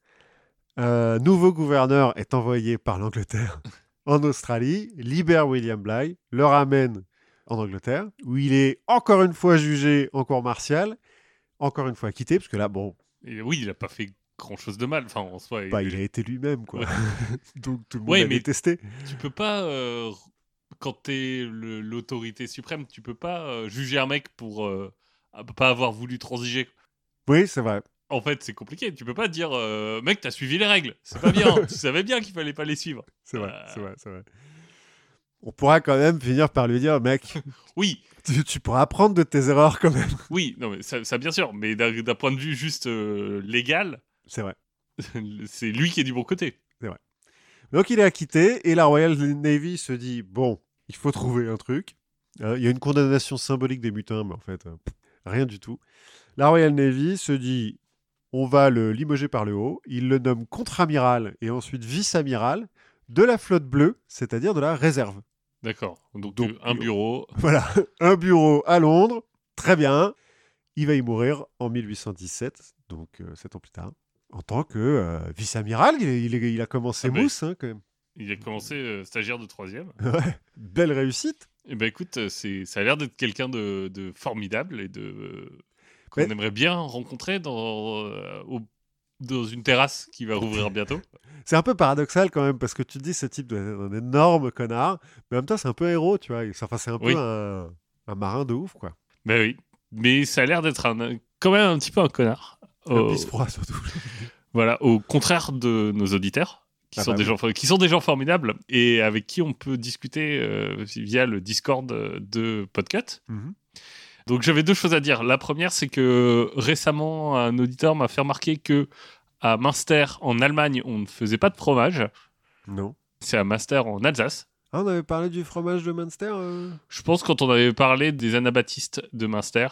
un nouveau gouverneur est envoyé par l'Angleterre en Australie, libère William Bligh, le ramène en Angleterre, où il est encore une fois jugé en cour martiale, encore une fois acquitté, parce que là, bon, Et oui, il a pas fait grand chose de mal. Enfin, en soi, bah, il a été lui-même, quoi. Ouais. donc tout le monde Ouais, l'a mais- détesté. tu peux pas, euh, quand t'es l'autorité suprême, tu peux pas euh, juger un mec pour euh, pas avoir voulu transiger. Oui, c'est vrai. En fait, c'est compliqué. Tu peux pas dire, euh, mec, t'as suivi les règles. C'est pas bien. tu savais bien qu'il fallait pas les suivre. C'est vrai, Euh. c'est vrai, c'est vrai. On pourra quand même finir par lui dire, mec, Oui, tu, tu pourras apprendre de tes erreurs quand même. oui, non, mais ça, ça, bien sûr. Mais d'un point de vue juste légal, C'est vrai. c'est lui qui est du bon côté. Donc il est acquitté et la Royal Navy se dit, bon, il faut trouver un truc. Euh, Il y a une condamnation symbolique des mutins, mais en fait, euh, pff, rien du tout. La Royal Navy se dit, on va le limoger par le haut. Il le nomme contre-amiral et ensuite vice-amiral de la flotte bleue, c'est-à-dire de la réserve. D'accord. Donc, Donc, un bureau. Voilà, un bureau à Londres, très bien. Il va y mourir en 1817, donc euh, sept ans plus tard, en tant que euh, vice-amiral. Il, a commencé Ah mousse, hein, quand même. Il a commencé euh, stagiaire de troisième. Ouais, belle réussite. Et ben écoute, euh, c'est, ça a l'air d'être quelqu'un de, de formidable et de euh, qu'on Mais- aimerait bien rencontrer dans, au- dans une terrasse qui va rouvrir bientôt. C'est un peu paradoxal quand même, parce que tu te dis ce type doit être un énorme connard, mais en même temps, c'est un peu héros, tu vois. Enfin, c'est un peu Oui. un, un marin de ouf, quoi. Ben oui, mais ça a l'air d'être un, quand même un petit peu un connard. Un Au- pisse froid, surtout. voilà, au contraire de nos auditeurs. Qui, Ah sont bah des oui. gens, qui sont des gens formidables et avec qui on peut discuter euh, via le Discord de Podcut. Mhm. Donc j'avais deux choses à dire. La première, c'est que récemment, un auditeur m'a fait remarquer que à Münster, en Allemagne, on ne faisait pas de fromage. Non. C'est à Münster, en Alsace. Ah, on avait parlé du fromage de Munster euh Je pense quand on avait parlé des anabaptistes de Münster,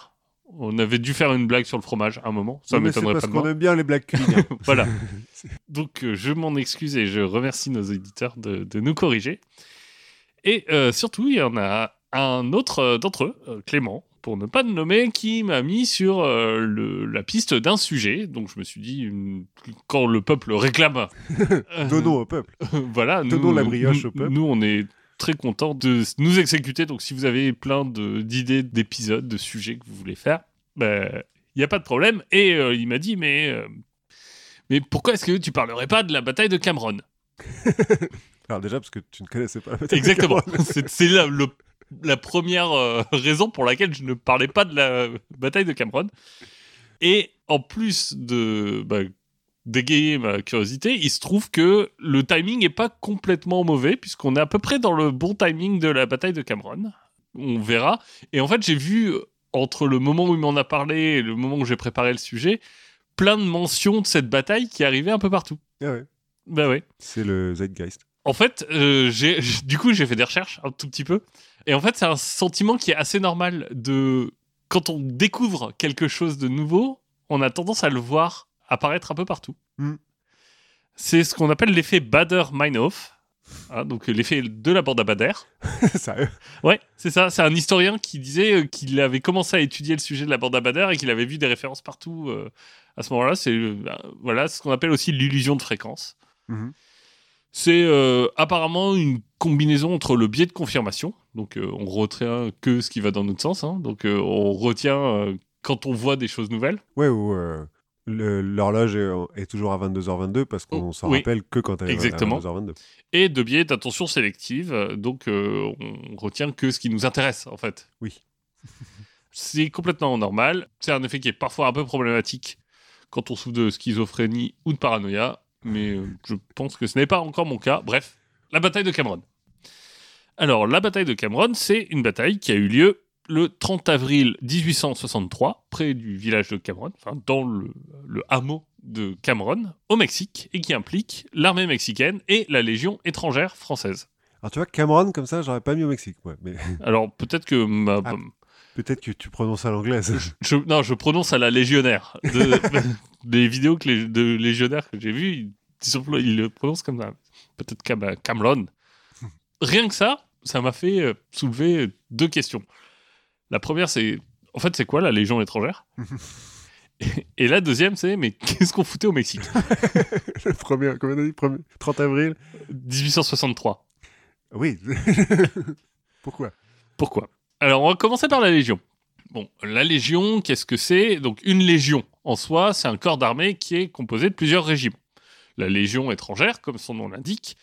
on avait dû faire une blague sur le fromage à un moment. Ça m'étonnerait parce pas de qu'on aime bien les blagues culinaires. voilà. Donc euh, je m'en excuse et je remercie nos éditeurs de, de nous corriger. Et euh, surtout, il y en a un autre euh, d'entre eux, Clément, pour ne pas le nommer, qui m'a mis sur euh, le- la piste d'un sujet. Donc je me suis dit, quand le peuple réclame... Donnons au peuple. voilà, Donnons nous, la brioche nous- au peuple. Nous, on est très contents de nous exécuter. Donc, si vous avez plein d'idées, d'épisodes, de sujets que vous voulez faire, il n'y a pas de problème. Et euh, il m'a dit, mais, euh, mais pourquoi est-ce que tu parlerais pas de la bataille de Cameron? Alors déjà, parce que tu ne connaissais pas la bataille de Exactement. Cameron. C'est c'est la, le- la première euh, raison pour laquelle je ne parlais pas de la bataille de Cameron. Et en plus de bah, d'égayer ma curiosité, il se trouve que le timing n'est pas complètement mauvais, puisqu'on est à peu près dans le bon timing de la bataille de Cameron. On verra. Et en fait, j'ai vu, entre le moment où il m'en a parlé et le moment où j'ai préparé le sujet, plein de mentions de cette bataille qui arrivaient un peu partout. Ah ouais. Bah ouais. C'est le Zeitgeist. En fait, euh, j'ai, du coup, j'ai fait des recherches un tout petit peu. Et en fait, c'est un sentiment qui est assez normal de quand on découvre quelque chose de nouveau, on a tendance à le voir apparaître un peu partout. Mm. C'est ce qu'on appelle l'effet Bader-Meinhof. Hein, donc l'effet de la bande à Bader. Sérieux? Ouais, c'est ça. C'est un historien qui disait euh, qu'il avait commencé à étudier le sujet de la bande à Bader et qu'il avait vu des références partout euh, à ce moment-là. C'est euh, voilà ce qu'on appelle aussi l'illusion de fréquence. Mhm. C'est euh, apparemment une combinaison entre le biais de confirmation, donc on retient que ce qui va dans notre sens, hein. donc on retient quand on voit des choses nouvelles. Ouais, ou l'horloge est, est toujours à 22h22 parce qu'on Oh, s'en oui. rappelle que quand elle est Exactement. à 22h22. Et de biais d'attention sélective, euh, donc euh, on retient que ce qui nous intéresse en fait. Oui. C'est complètement normal. C'est un effet qui est parfois un peu problématique quand on souffre de schizophrénie ou de paranoïa, mais euh, je pense que ce n'est pas encore mon cas. Bref, la bataille de Cameron. Alors, la bataille de Cameron, c'est une bataille qui a eu lieu le 30 avril 1863, près du village de Cameron, enfin dans le, le hameau de Cameron, au Mexique, et qui implique l'armée mexicaine et la Légion étrangère française. Alors tu vois, Cameron, comme ça, j'aurais pas mis au Mexique, moi. Mais Alors, peut-être que ma, Ah. peut-être que tu prononces à l'anglaise. Je, non, je prononce à la légionnaire. De- des vidéos que les, de légionnaires que j'ai vues, ils, ils, le prononcent comme ça. Peut-être Cam Cameron. Rien que ça, ça m'a fait euh, soulever deux questions. La première, c'est en fait, c'est quoi la Légion étrangère? Et, la deuxième, c'est mais qu'est-ce qu'on foutait au Mexique? Le premier, comment on a dit? Premier 30 avril 1863. Oui. Pourquoi? Pourquoi? Alors, on va commencer par la Légion. Bon, la Légion, qu'est-ce que c'est? Donc, une Légion, en soi, c'est un corps d'armée qui est composé de plusieurs régiments. La Légion étrangère, comme son nom l'indique,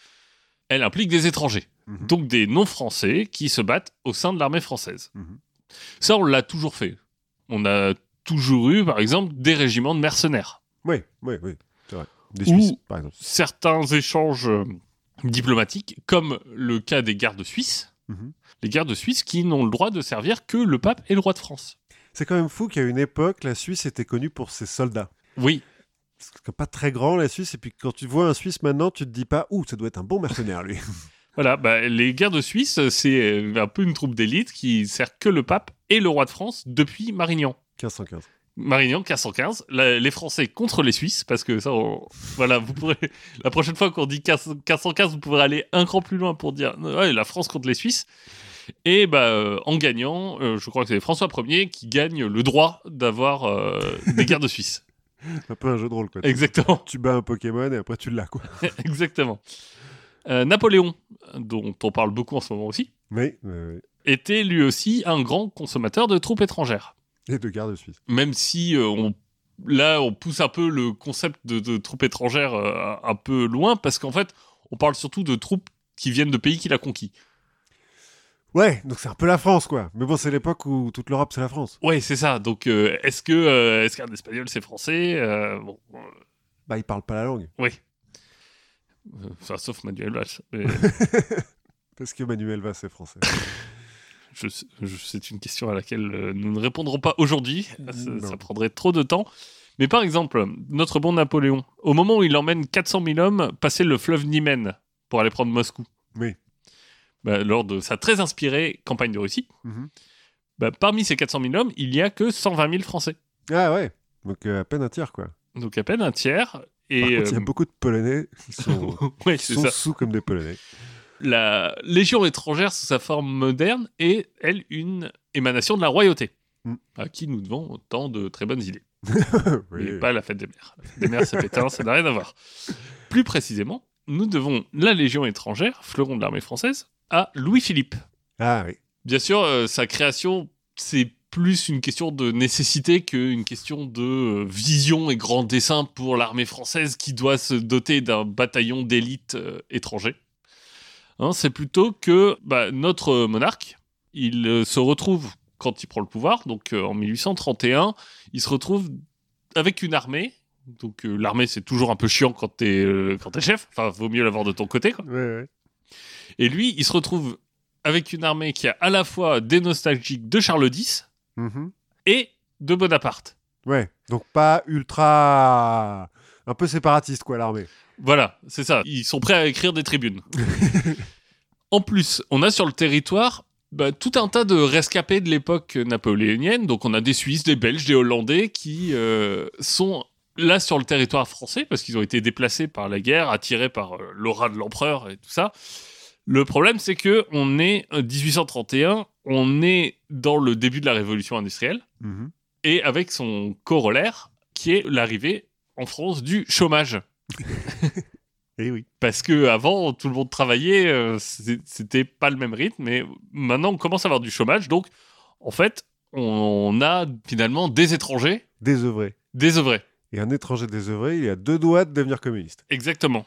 elle implique des étrangers, Mhm. donc des non-français qui se battent au sein de l'armée française. Mhm. Ça, on l'a toujours fait. On a toujours eu, par exemple, des régiments de mercenaires. Oui, oui, oui. C'est vrai. Des Ou- Suisses, par exemple. Certains échanges euh, diplomatiques, comme le cas des gardes suisses, Mhm. les gardes suisses qui n'ont le droit de servir que le pape et le roi de France. C'est quand même fou qu'à une époque, la Suisse était connue pour ses soldats. Oui, C'est pas très grand, la Suisse, et puis quand tu vois un Suisse maintenant, tu te dis pas, ouh, ça doit être un bon mercenaire, lui. Voilà, bah, les gardes suisses, c'est euh, un peu une troupe d'élite qui sert que le pape et le roi de France depuis Marignan. 1515. Marignan 1515, la- les Français contre les Suisses, parce que ça, on- voilà, vous pourrez, la prochaine fois qu'on dit 15 1515, vous pourrez aller un cran plus loin pour dire ouais, la France contre les Suisses. Et bah, euh, en gagnant, euh, je crois que c'est François Ier qui gagne le droit d'avoir euh, des gardes suisses. Un peu un jeu de rôle, quoi. Exactement. Tu bats un Pokémon et après tu l'as, quoi. Exactement. Euh, Napoléon, dont on parle beaucoup en ce moment aussi, Oui, oui, oui. était lui aussi un grand consommateur de troupes étrangères. Et de garde suisse. Même si euh, on, là, on pousse un peu le concept de, de troupes étrangères euh, un peu loin, parce qu'en fait, on parle surtout de troupes qui viennent de pays qu'il a conquis. Ouais, donc c'est un peu la France, quoi. Mais bon, c'est l'époque où toute l'Europe, c'est la France. Ouais, c'est ça. Donc, euh, est-ce que est-ce qu'un espagnol c'est français bon, Bah, ils parlent pas la langue. Oui. Euh, Enfin, sauf Manuel Valls. Mais Parce que Manuel Valls, c'est français. je, je- c'est une question à laquelle euh, nous ne répondrons pas aujourd'hui. Ça, ça prendrait trop de temps. Mais par exemple, notre bon Napoléon, au moment où il emmène 400 000 hommes passer le fleuve Niemen pour aller prendre Moscou, Oui. bah, lors de sa très inspirée campagne de Russie, Mhm. bah, parmi ces 400 000 hommes, il n'y a que 120 000 Français. Ah ouais. Donc euh, à peine un tiers, quoi. Donc à peine un tiers. Par Et contre, il y a euh, beaucoup de Polonais qui sont, ouais, qui c'est sont ça. sous comme des Polonais. La Légion étrangère sous sa forme moderne est, elle, une émanation de la royauté, Mm. à qui nous devons autant de très bonnes idées. oui. Mais pas la fête des mères. La fête des mères, c'est pétain, ça n'a rien à voir. Plus précisément, nous devons la Légion étrangère, fleuron de l'armée française, à Louis-Philippe. Ah oui. Bien sûr, euh, sa création, c'est plus une question de nécessité qu'une question de euh, vision et grand dessin pour l'armée française qui doit se doter d'un bataillon d'élite euh, étranger. Hein, c'est plutôt que bah, notre monarque, il euh, se retrouve, quand il prend le pouvoir, donc euh, en 1831, il se retrouve avec une armée. Donc euh, l'armée, c'est toujours un peu chiant quand t'es euh, quand t'es chef. Enfin, vaut mieux l'avoir de ton côté. Quoi. Ouais, ouais. Et lui, il se retrouve avec une armée qui a à la fois des nostalgiques de Charles X Mhm. et de Bonaparte. Ouais. Donc pas ultra... Un peu séparatiste, quoi, l'armée. Voilà, c'est ça. Ils sont prêts à écrire des tribunes. en plus, on a sur le territoire bah, tout un tas de rescapés de l'époque napoléonienne. Donc on a des Suisses, des Belges, des Hollandais qui euh, sont là sur le territoire français parce qu'ils ont été déplacés par la guerre, attirés par euh, l'aura de l'empereur et tout ça. Le problème, c'est que on est euh, 1831, on est dans le début de la révolution industrielle Mhm. et avec son corollaire qui est l'arrivée en France du chômage. Eh oui. Parce que avant tout le monde travaillait, euh, c'était pas le même rythme, mais maintenant on commence à avoir du chômage, donc en fait on a finalement des étrangers Désœuvré. désœuvrés. Et un étranger désœuvré, il a deux doigts de devenir communiste. Exactement.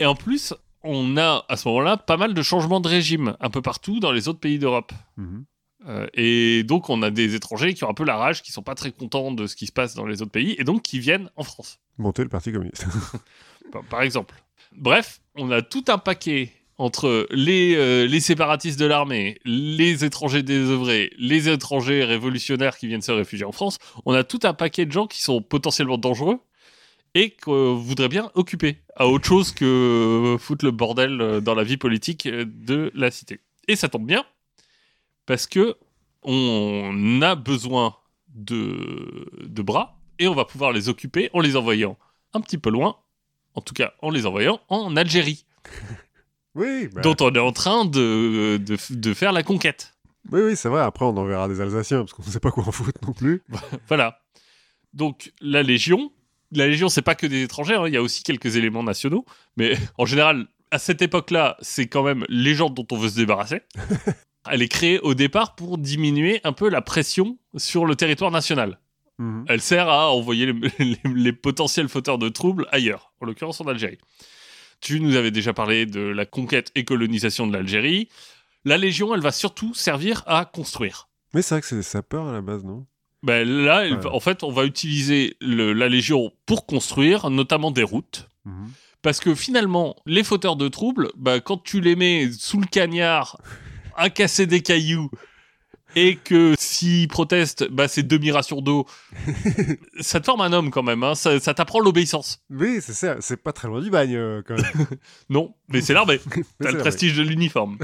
Et en plus, on a à ce moment-là pas mal de changements de régime un peu partout dans les autres pays d'Europe. Mhm. Euh, et donc on a des étrangers qui ont un peu la rage, qui sont pas très contents de ce qui se passe dans les autres pays, et donc qui viennent en France. Monter le Parti communiste. par- par exemple. Bref, on a tout un paquet entre les, euh, les séparatistes de l'armée, les étrangers désœuvrés, les étrangers révolutionnaires qui viennent se réfugier en France, on a tout un paquet de gens qui sont potentiellement dangereux et qu'on voudrait bien occuper à autre chose que euh, foutre le bordel euh, dans la vie politique euh, de la cité. Et ça tombe bien parce que on a besoin de, de bras et on va pouvoir les occuper en les envoyant un petit peu loin, en tout cas en les envoyant en Algérie, Oui, bah, dont on est en train de, de, de faire la conquête. oui, oui, c'est vrai. Après, on enverra des Alsaciens parce qu'on ne sait pas quoi en foutre non plus. Voilà. Donc la Légion, la Légion, c'est pas que des étrangers, hein, il y a aussi quelques éléments nationaux, mais en général, à cette époque-là, c'est quand même les gens dont on veut se débarrasser. Elle est créée au départ pour diminuer un peu la pression sur le territoire national. Mhm. Elle sert à envoyer les, les- les potentiels fauteurs de troubles ailleurs, en l'occurrence en Algérie. Tu nous avais déjà parlé de la conquête et colonisation de l'Algérie. La Légion, elle va surtout servir à construire. Mais c'est vrai que c'est des sapeurs à la base, non? Ben là, Ouais. en fait, on va utiliser le- la Légion pour construire, notamment des routes. Mhm. Parce que finalement, les fauteurs de troubles, bah, quand tu les mets sous le cagnard à casser des cailloux et que s'ils protestent, bah, c'est demi-ration d'eau, ça te forme un homme quand même. hein. Ça, ça t'apprend l'obéissance. Oui, c'est ça. C'est pas très loin du bagne, euh, quand même. Non, mais c'est l'armée. T'as le prestige de l'uniforme.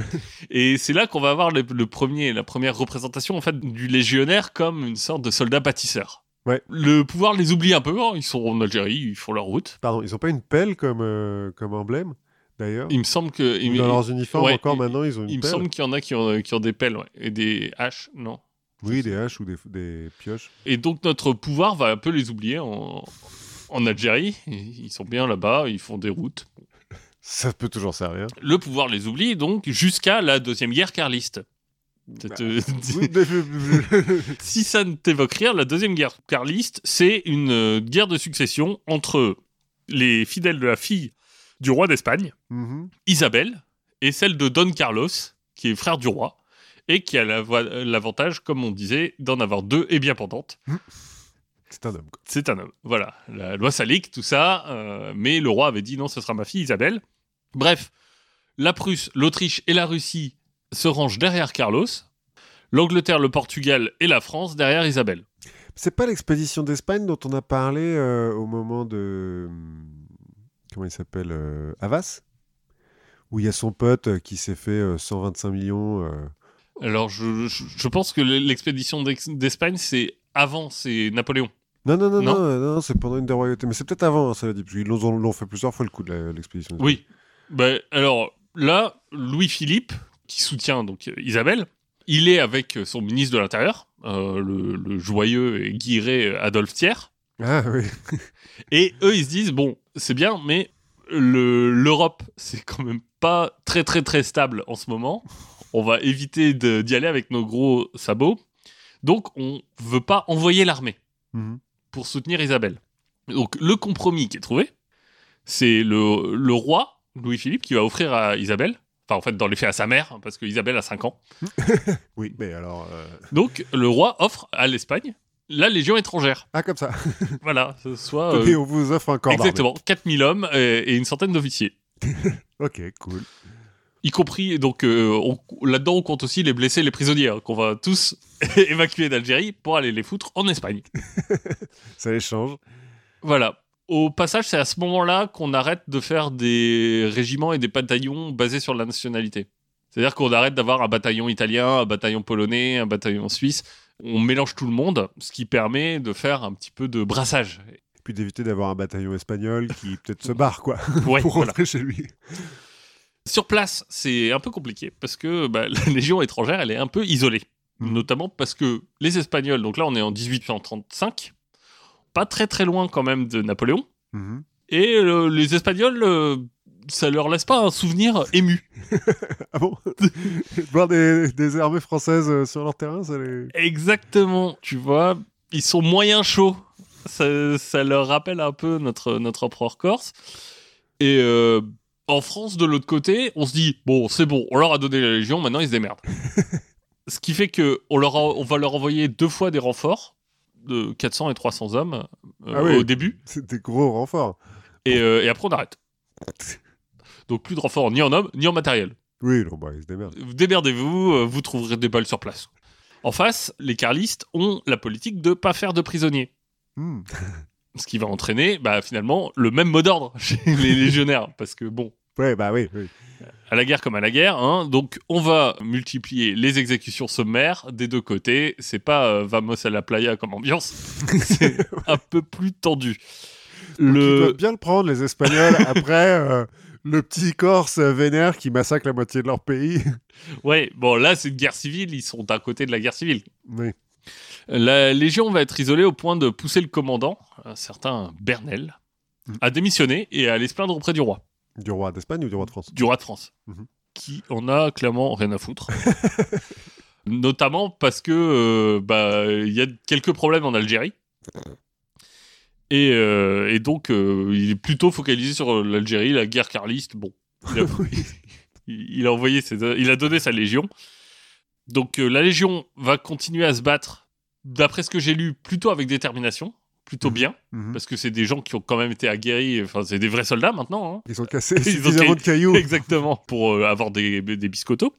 Et c'est là qu'on va avoir le, le premier, la première représentation en fait du légionnaire comme une sorte de soldat bâtisseur. Ouais. Le pouvoir les oublie un peu. hein. Ils sont en Algérie, ils font leur route. Pardon, ils ont pas une pelle comme, euh, comme emblème, d'ailleurs Il me semble que il, Dans leurs uniformes, ouais, encore il- maintenant, ils ont une il me semble qu'il y en a qui ont, qui ont des pelles ouais. et des haches, non. Oui, des haches ou des, des pioches. Et donc notre pouvoir va un peu les oublier en, en Algérie. Ils sont bien là-bas, ils font des routes. Ça peut toujours servir. Le pouvoir les oublie donc jusqu'à la deuxième guerre carliste. Bah, mais- si ça ne t'évoque rien, la deuxième guerre carliste, c'est une euh, guerre de succession entre les fidèles de la fille du roi d'Espagne, Mhm. Isabelle, et celle de Don Carlos, qui est frère du roi, et qui a l'avantage, comme on disait, d'en avoir deux et bien pendantes. C'est un homme. C'est un homme. Voilà, la loi salique, tout ça, euh, mais le roi avait dit non, ce sera ma fille Isabelle. Bref, la Prusse, l'Autriche et la Russie se rangent derrière Carlos. L'Angleterre, le Portugal et la France derrière Isabelle. C'est pas l'expédition d'Espagne dont on a parlé euh, au moment de. Comment il s'appelle euh, Havas Où il y a son pote euh, qui s'est fait euh, 125 millions. euh, Alors, je, je- je pense que l'expédition d'Espagne, c'est avant, c'est Napoléon. Non, non, non, Non. non, euh, non, c'est pendant une des royautés. Mais c'est peut-être avant, hein, ça l'a dit. Parce qu'ils l'ont l'ont fait plusieurs fois le coup de l'expédition. Oui. Ben, alors, là, Louis-Philippe, qui soutient donc euh, Isabelle, il est avec son ministre de l'Intérieur, euh, le, le joyeux et guiré Adolphe Thiers. Ah oui. Et eux, ils se disent bon, c'est bien, mais le- l'Europe, c'est quand même pas très très très stable en ce moment. On va éviter d'y aller avec nos gros sabots. Donc, on veut pas envoyer l'armée Mhm. pour soutenir Isabelle. Donc, le compromis qui est trouvé, c'est le, le roi, Louis-Philippe, qui va offrir à Isabelle, enfin, en fait, dans les faits à sa mère, hein, parce que Isabelle a 5 ans. Oui, mais alors. euh, Donc, le roi offre à l'Espagne la Légion étrangère. Ah, comme ça. Voilà, ce soit. euh, Et on vous offre un corps. Exactement, 4000 hommes et, et une centaine d'officiers. Ok, cool. Y compris, donc euh, on- là-dedans on compte aussi les blessés, les prisonniers, hein, qu'on va tous évacuer d'Algérie pour aller les foutre en Espagne. Ça les change. Voilà. Au passage, c'est à ce moment-là qu'on arrête de faire des régiments et des bataillons basés sur la nationalité. C'est-à-dire qu'on arrête d'avoir un bataillon italien, un bataillon polonais, un bataillon suisse. On mélange tout le monde, ce qui permet de faire un petit peu de brassage. Puis d'éviter d'avoir un bataillon espagnol qui peut-être se barre, quoi, Ouais, pour voilà. rentrer chez lui. Sur place, c'est un peu compliqué parce que bah, la Légion étrangère, elle est un peu isolée. Mhm. Notamment parce que les Espagnols, donc là on est en 1835, pas très très loin quand même de Napoléon, Mhm. et euh, les Espagnols, euh, ça leur laisse pas un souvenir ému. Ah bon Voir des, des armées françaises euh, sur leur terrain, ça les... Exactement, tu vois, ils sont moyens chauds. Ça, ça leur rappelle un peu notre, notre empereur corse. Et euh, en France, de l'autre côté, on se dit bon, c'est bon, on leur a donné la Légion, maintenant ils se démerdent. Ce qui fait que on, leur a- on va leur envoyer deux fois des renforts de 400 et 300 hommes euh, Ah oui. au début, C'est des gros renforts. et, euh, et après on arrête. Donc plus de renforts ni en hommes ni en matériel. Oui, non, bah, ils se démerdent. Démerdez-vous, euh, vous trouverez des balles sur place. En face, les carlistes ont la politique de pas faire de prisonniers. Hmm. Ce qui va entraîner, bah, finalement, le même mot d'ordre chez les légionnaires. Parce que, bon, Ouais, bah oui, oui. à la guerre comme à la guerre, hein, donc on va multiplier les exécutions sommaires des deux côtés. C'est pas euh, vamos à la playa comme ambiance, c'est un peu plus tendu. Le... bien le prendre, les Espagnols, après euh, le petit Corse vénère qui massacre la moitié de leur pays. Ouais, bon là c'est une guerre civile, ils sont à côté de la guerre civile. oui. La Légion va être isolée au point de pousser le commandant, un certain Bernel, Mhm. à démissionner et à aller se plaindre auprès du roi, Du roi d'Espagne ou du roi de France? Du roi de France, Mhm. qui en a clairement rien à foutre. Notamment parce que euh, bah il y a quelques problèmes en Algérie. Et, euh, et donc, euh, il est plutôt focalisé sur l'Algérie, la guerre carliste. Bon, il a, il- il a envoyé ses, il a donné sa légion. Donc, euh, la légion va continuer à se battre, d'après ce que j'ai lu, plutôt avec détermination, plutôt Mhm. bien, Mhm. parce que c'est des gens qui ont quand même été aguerris. Enfin, c'est des vrais soldats maintenant. hein. Ils ont cassé Ils ont suffisamment de cailloux. Exactement, pour euh, avoir des, des biscottos.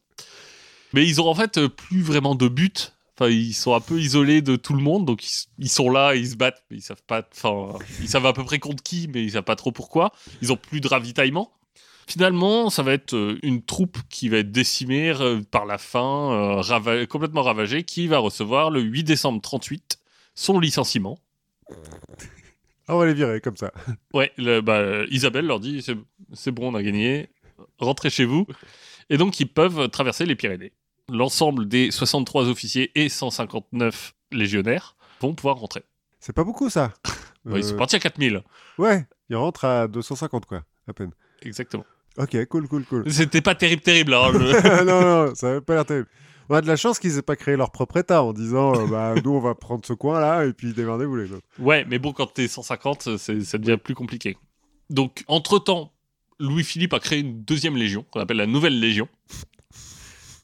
Mais ils ont en fait euh, plus vraiment de but. Enfin, ils sont un peu isolés de tout le monde, donc ils, ils sont là, ils se battent, mais ils savent pas. Enfin, ils savent à peu près contre qui, mais ils savent pas trop pourquoi. Ils ont plus de ravitaillement. Finalement, ça va être euh, une troupe qui va être décimée euh, par la faim, euh, rava- complètement ravagée, qui va recevoir le 8 décembre 38 son licenciement. Ah, on va les virer comme ça. Ouais, le- bah, Isabelle leur dit c'est bon, on a gagné, rentrez chez vous. Et donc, ils peuvent traverser les Pyrénées. L'ensemble des 63 officiers et 159 légionnaires vont pouvoir rentrer. C'est pas beaucoup ça. Ils sont Euh, partis à 4000. Ouais, ils rentrent à 250 quoi, à peine. Exactement. Ok, cool, cool, cool. C'était pas terrible, terrible. hein, le- non, non, ça avait pas l'air terrible. On a de la chance qu'ils aient pas créé leur propre état en disant euh, bah nous on va prendre ce coin là et puis démerdez-vous les autres. ouais, mais bon, quand t'es 150, c'est- ça devient plus compliqué. Donc, entre-temps, Louis-Philippe a créé une deuxième légion, qu'on appelle la Nouvelle Légion.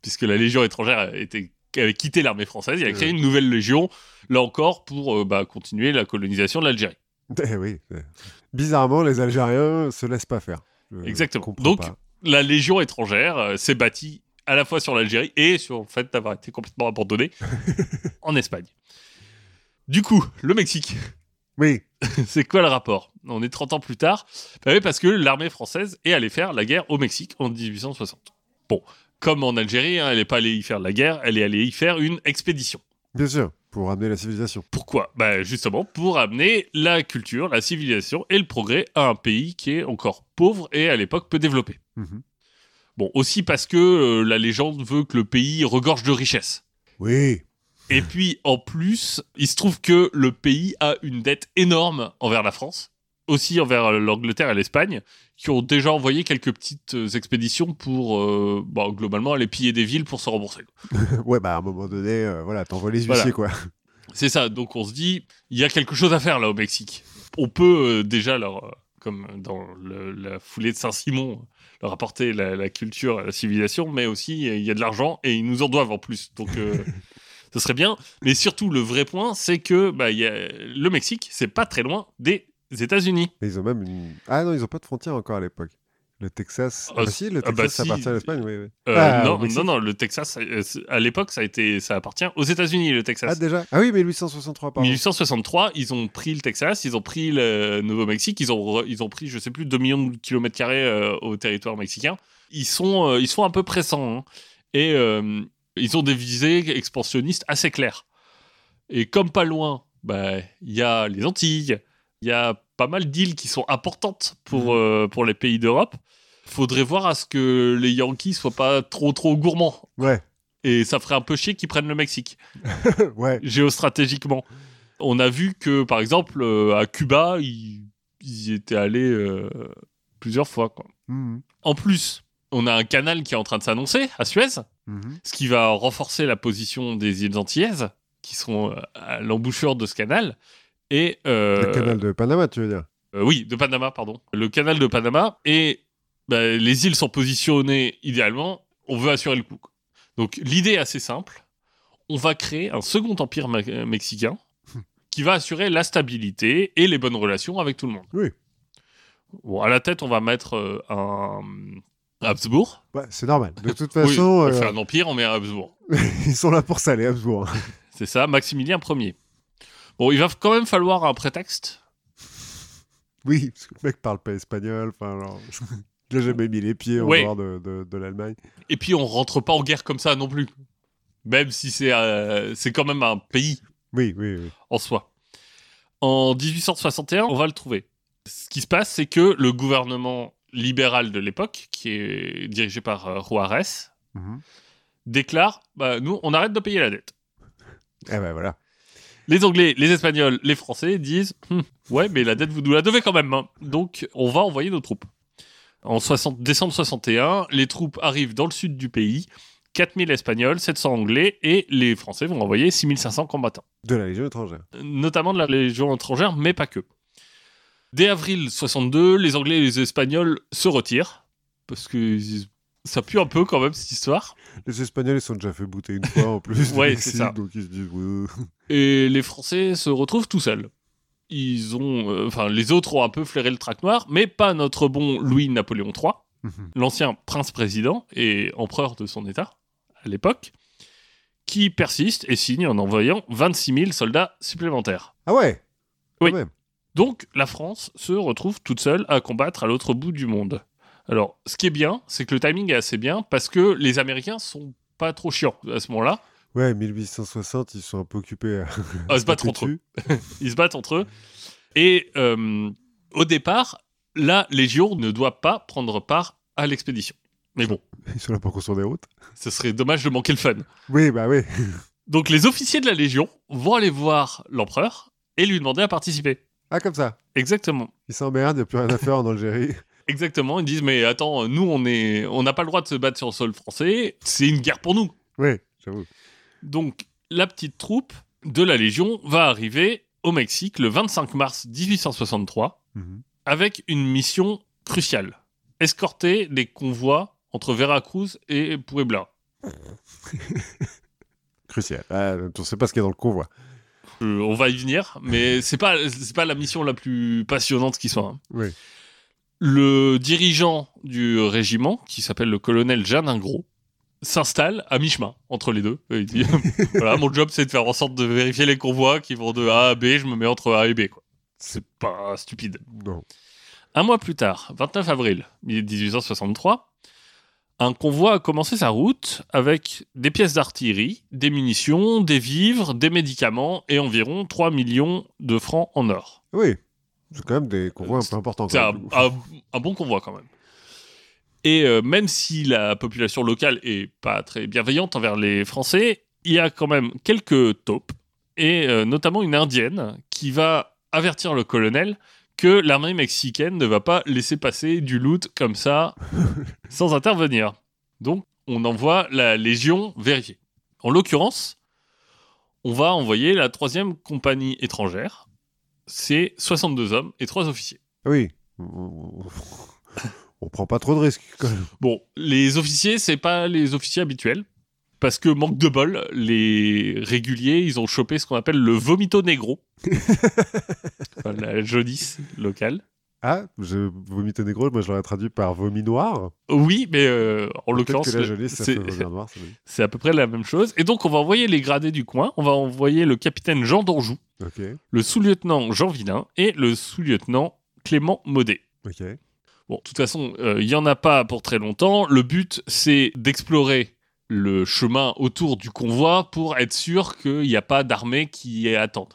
Puisque la Légion étrangère était, avait quitté l'armée française, il a créé une nouvelle légion, là encore, pour euh, bah, continuer la colonisation de l'Algérie. Eh oui. Bizarrement, les Algériens se laissent pas faire. Je Exactement. Donc, pas. la Légion étrangère euh, s'est bâtie à la fois sur l'Algérie et sur le fait d'avoir été complètement abandonnée en Espagne. Du coup, le Mexique, Oui, c'est quoi le rapport? On est 30 ans plus tard. Bah oui, parce que l'armée française est allée faire la guerre au Mexique en 1860. Bon, comme en Algérie, hein, elle n'est pas allée y faire la guerre, elle est allée y faire une expédition. bien sûr, pour ramener la civilisation. Pourquoi? Bah Justement pour amener la culture, la civilisation et le progrès à un pays qui est encore pauvre et à l'époque peu développé. Mhm. Bon, aussi parce que euh, la légende veut que le pays regorge de richesses. Oui, Et puis, en plus, il se trouve que le pays a une dette énorme envers la France, aussi envers euh, l'Angleterre et l'Espagne, qui ont déjà envoyé quelques petites euh, expéditions pour, euh, bah, globalement, aller piller des villes pour se rembourser. ouais, bah à un moment donné, euh, voilà, t'envoies les Voilà. huissiers quoi. C'est ça, donc on se dit, il y a quelque chose à faire là au Mexique. On peut euh, déjà leur, comme dans le- la foulée de Saint-Simon, leur apporter la, la culture, la civilisation, mais aussi il y a de l'argent et ils nous en doivent en plus. Donc ce serait bien. Mais surtout, le vrai point, c'est que bah, y a, le Mexique, c'est pas très loin des États-Unis. Mais ils ont même une. Ah non, ils ont pas de frontière encore à l'époque. Le Texas. Ah, Ah, si, le ah Texas, bah ça si. appartient à l'Espagne, oui. oui. Euh, Ah, non, non, non, le Texas, euh, à l'époque, ça a été, ça appartient aux États-Unis, le Texas. Ah déjà? Ah oui, mais 1863, pardon. 1863, ils ont pris le Texas, ils ont pris le Nouveau-Mexique, ils ont, re- ils ont pris, je sais plus, 2 millions de kilomètres carrés euh, au territoire mexicain. Ils sont, euh, ils sont un peu pressants. hein. Et euh, ils ont des visées expansionnistes assez claires. Et comme pas loin, bah, il y a les Antilles, il y a pas mal d'îles qui sont importantes pour, Mhm. euh, pour les pays d'Europe. Faudrait voir à ce que les Yankees soient pas trop trop gourmands. Ouais, Et ça ferait un peu chier qu'ils prennent le Mexique ouais. géostratégiquement. On a vu que, par exemple, euh, à Cuba, ils, ils y étaient allés euh, plusieurs fois. Quoi. Mhm. En plus, on a un canal qui est en train de s'annoncer à Suez, Mhm. ce qui va renforcer la position des îles Antillaises, qui sont à l'embouchure de ce canal. Et, euh, Le canal de Panama, tu veux dire? euh, oui, de Panama, pardon. Le canal de Panama. Et bah, les îles sont positionnées idéalement. On veut assurer le coup. Donc l'idée est assez simple. On va créer un second empire me- euh, mexicain qui va assurer la stabilité et les bonnes relations avec tout le monde. Oui. Bon, à la tête, on va mettre euh, un Habsbourg. Ouais, c'est normal. De toute Oui, façon, on euh, fait un empire, on met un Habsbourg. ils sont là pour ça, les Habsbourg. C'est ça, Maximilien Ier. Bon, il va quand même falloir un prétexte. Oui, parce que le mec parle pas espagnol. Enfin, genre, il a jamais mis les pieds en Ouais. dehors de, de- de l'Allemagne. Et puis, on rentre pas en guerre comme ça non plus. Même si c'est euh, c'est quand même un pays Oui, oui, oui. en soi. En 1861, on va le trouver. Ce qui se passe, c'est que le gouvernement libéral de l'époque, qui est dirigé par euh, Juarez, Mhm. déclare bah, nous, on arrête de payer la dette. Eh ben voilà. Les Anglais, les Espagnols, les Français disent Hum, Ouais, mais la dette, vous nous la devez quand même. hein. Donc, on va envoyer nos troupes. En 60 décembre 61, les troupes arrivent dans le sud du pays 4000 Espagnols, 700 Anglais, et les Français vont envoyer 6500 combattants. De la Légion étrangère. notamment de la Légion étrangère, mais pas que. Dès avril 62, les Anglais et les Espagnols se retirent, parce que ils- ça pue un peu quand même cette histoire. Les Espagnols, ils sont déjà fait bouter une fois en plus. Ouais, c'est ça. Donc ils se disent, ouais. Et les Français se retrouvent tout seuls. Ils ont, euh, enfin, les autres ont un peu flairé le trac noir, mais pas notre bon Louis-Napoléon III, Mhm. l'ancien prince-président et empereur de son État à l'époque, qui persiste et signe en envoyant 26 000 soldats supplémentaires. Ah ouais? Oui. Quand même. Donc la France se retrouve toute seule à combattre à l'autre bout du monde. Alors, ce qui est bien, c'est que le timing est assez bien parce que les Américains sont pas trop chiants à ce moment-là. Ouais, 1860, ils sont un peu occupés à, À se battre entre eux. Ils se battent entre eux. Et euh, au départ, la Légion ne doit pas prendre part à l'expédition. Mais bon, Ils sont là pour construire des routes. ce serait dommage de manquer le fun. Oui, bah oui. Donc les officiers de la Légion vont aller voir l'empereur et lui demander à participer. Ah, comme ça. Exactement. Ils s'emmerdent, il n'y a plus rien à faire en Algérie. Exactement, ils disent mais attends, nous on est on n'a pas le droit de se battre sur le sol français, c'est une guerre pour nous. Oui, j'avoue. Donc, la petite troupe de la Légion va arriver au Mexique le 25 mars 1863 Mhm. avec une mission cruciale escorter des convois entre Veracruz et Puebla. Crucial. Ah, on ne sait pas ce qu'il y a dans le convoi. Euh, on va y venir, mais c'est pas c'est pas la mission la plus passionnante qui soit. hein. Oui. Le dirigeant du régiment, qui s'appelle le colonel Jeanne Ingros, s'installe à mi-chemin entre les deux. Et il dit voilà, mon job c'est de faire en sorte de vérifier les convois qui vont de A à B, je me mets entre A et B. quoi. C'est pas stupide. Non. Un mois plus tard, 29 avril 1863, un convoi a commencé sa route avec des pièces d'artillerie, des munitions, des vivres, des médicaments et environ 3 millions de francs en or. Oui. C'est quand même des convois un peu importants. C'est un bon convoi quand même. Et euh, même si la population locale est pas très bienveillante envers les Français, il y a quand même quelques taupes, et euh, notamment une indienne qui va avertir le colonel que l'armée mexicaine ne va pas laisser passer du loot comme ça sans intervenir. Donc on envoie la Légion vérifier. En l'occurrence, on va envoyer la troisième compagnie étrangère. C'est 62 hommes et 3 officiers. Oui. On prend pas trop de risques. quand même. Bon, les officiers, c'est pas les officiers habituels. Parce que, manque de bol, les réguliers, ils ont chopé ce qu'on appelle le vomito negro. Enfin, la jaunisse locale. Ah, je négro, moi je l'aurais traduit par vomi noir. Oui, mais euh, en l'occurrence, c'est à peu près la même chose. Et donc, on va envoyer les gradés du coin. On va envoyer le capitaine Jean d'Anjou, le sous-lieutenant Jean Villain et le sous-lieutenant Clément ok. Bon, de toute façon, euh, il y en a pas pour très longtemps. Le but, c'est d'explorer le chemin autour du convoi pour être sûr qu'il n'y a pas d'armée qui y attende.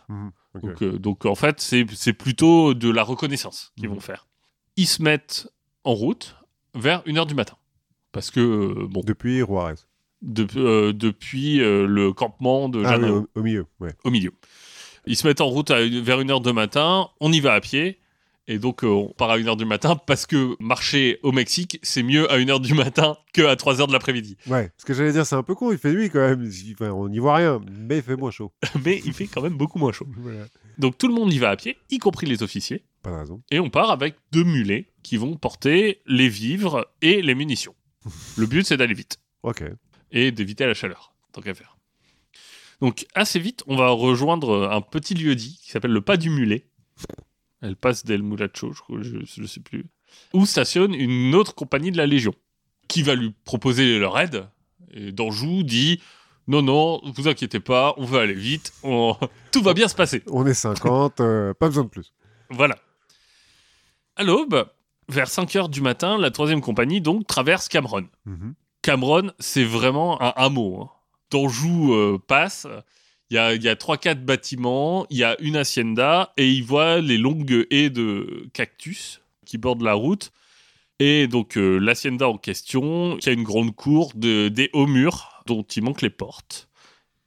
Mhm. Donc, euh, donc, en fait, c'est plutôt de la reconnaissance qu'ils Mhm. vont faire. Ils se mettent en route vers 1h du matin. Parce que, euh, bon, Depuis Juarez. de- euh, depuis le campement de Ah oui, au, au milieu, ouais. au milieu. Ils se mettent en route à vers 1h du matin, on y va à pied, et donc euh, on part à 1h du matin parce que marcher au Mexique, c'est mieux à 1h du matin que à 3h de l'après-midi. Ouais, ce que j'allais dire, c'est un peu con, il fait nuit quand même. Enfin, on n'y voit rien, mais il fait moins chaud. Mais il fait quand même beaucoup moins chaud. Voilà. Donc tout le monde y va à pied, y compris les officiers, Pas de raison. et on part avec deux mulets qui vont porter les vivres et les munitions. Le but, c'est d'aller vite. Ok. et d'éviter la chaleur, tant qu'à faire. Donc assez vite, on va rejoindre un petit lieu-dit qui s'appelle le Pas du Mulet. Elle passe d'El Mulacho, je, je sais plus. Où stationne une autre compagnie de la Légion, qui va lui proposer leur aide. Et Danjou dit Non, non, vous inquiétez pas, on va aller vite, on- tout va bien se passer. On est 50, euh, pas besoin de plus. Voilà. À l'aube, vers 5 heures du matin, la troisième compagnie donc traverse Cameron. Mhm. Cameron, c'est vraiment un hameau. Hein. Danjou euh, passe, il y a, y a 3-4 bâtiments, il y a une hacienda, et il voit les longues haies de cactus qui bordent la route. Et donc euh, l'hacienda en question, qui a une grande cour, de, des hauts murs dont il manque les portes.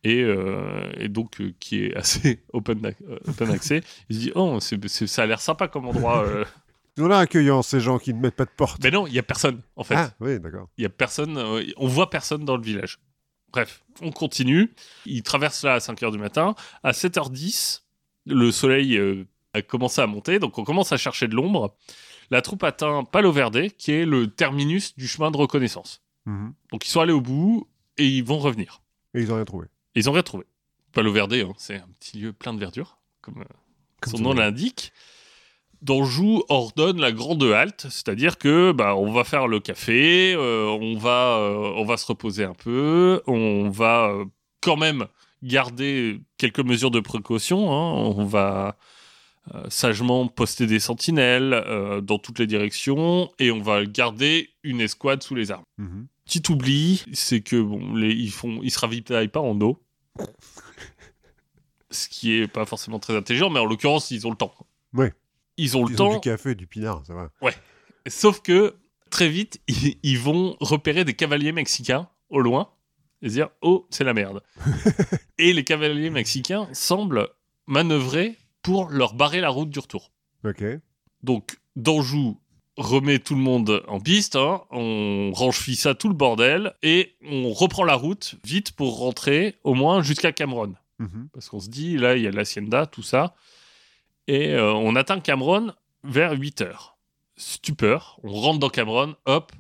Et, euh, et donc euh, qui est assez open, open accès. Il se dit, oh, c'est- ça a l'air sympa comme endroit. l'air accueillants, ces gens qui ne mettent pas de porte. Mais non, il y a personne, en fait. Ah, oui, d'accord. Il y a personne, on voit personne dans le village. Bref, on continue. Il traverse là à 5h du matin. À 7h10, le soleil euh, a commencé à monter, donc on commence à chercher de l'ombre. La troupe atteint Palo Verde, qui est le terminus du chemin de reconnaissance. Mhm. Donc ils sont allés au bout et ils vont revenir. Et ils ont rien trouvé. Et ils ont rien trouvé. Palo Verde, hein, c'est un petit lieu plein de verdure, comme, euh, Comme son nom l'indique. Danjou ordonne la grande halte, c'est-à-dire que bah, on va faire le café, euh, on va euh, on va se reposer un peu, on va euh, quand même garder quelques mesures de précaution, hein, on va sagement poster des sentinelles dans toutes les directions et on va garder une escouade sous les armes. Mhm. Petit oubli, c'est que bon, les, ils font, ils se ravitaillent pas en eau, ce qui est pas forcément très intelligent, mais en l'occurrence ils ont le temps. Ouais. Ils ont le Ils temps, ont du café du pinard, ça va. sauf que très vite ils, ils vont repérer des cavaliers mexicains au loin et se dire oh c'est la merde. et les cavaliers mexicains semblent manœuvrer pour leur barrer la route du retour. Ok. Donc, Danjou remet tout le monde en piste, hein, on range ça tout le bordel, et on reprend la route vite pour rentrer au moins jusqu'à Cameron. Mhm. Parce qu'on se dit, là, il y a l'Hacienda, tout ça. Et euh, on atteint Cameron vers 8 heures. Stupeur, on rentre dans Cameron, hop,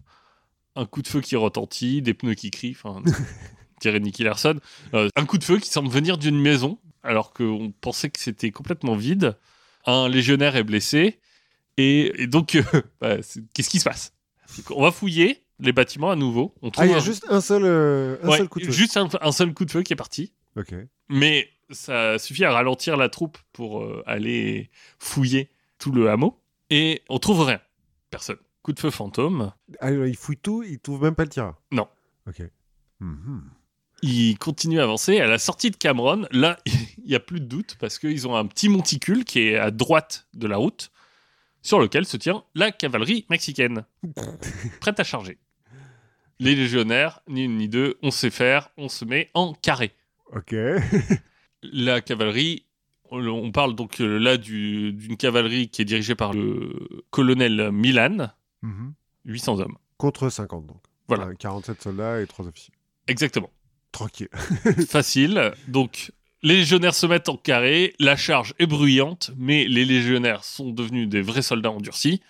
un coup de feu qui retentit, des pneus qui crient, enfin, dirait Nicky Larson. Euh, un coup de feu qui semble venir d'une maison, alors qu'on pensait que c'était complètement vide. Un légionnaire est blessé. Et, et donc, euh, bah, qu'est-ce qui se passe? Donc, On va fouiller les bâtiments à nouveau. On Ah, il y a un- juste un seul, un Ouais, seul coup de feu. juste un, un seul coup de feu qui est parti. Ok. Mais ça suffit à ralentir la troupe pour euh, aller fouiller tout le hameau. Et on trouve rien. Personne. Coup de feu fantôme. Ah, il fouille tout, il trouve même pas le tireur. Non. Ok. Mhm. Il continue à avancer. À la sortie de Cameron, là, il n'y a plus de doute parce qu'ils ont un petit monticule qui est à droite de la route sur lequel se tient la cavalerie mexicaine, prête à charger. Les légionnaires, ni une ni deux, on sait faire, on se met en carré. Ok. La cavalerie, on parle donc euh, là du- d'une cavalerie qui est dirigée par le colonel Milan, Mhm. 800 hommes. Contre 50, donc. Voilà. Enfin, 47 soldats et 3 officiers. Exactement. Tranquille. Facile. Donc, les légionnaires se mettent en carré, la charge est bruyante, mais les légionnaires sont devenus des vrais soldats endurcis.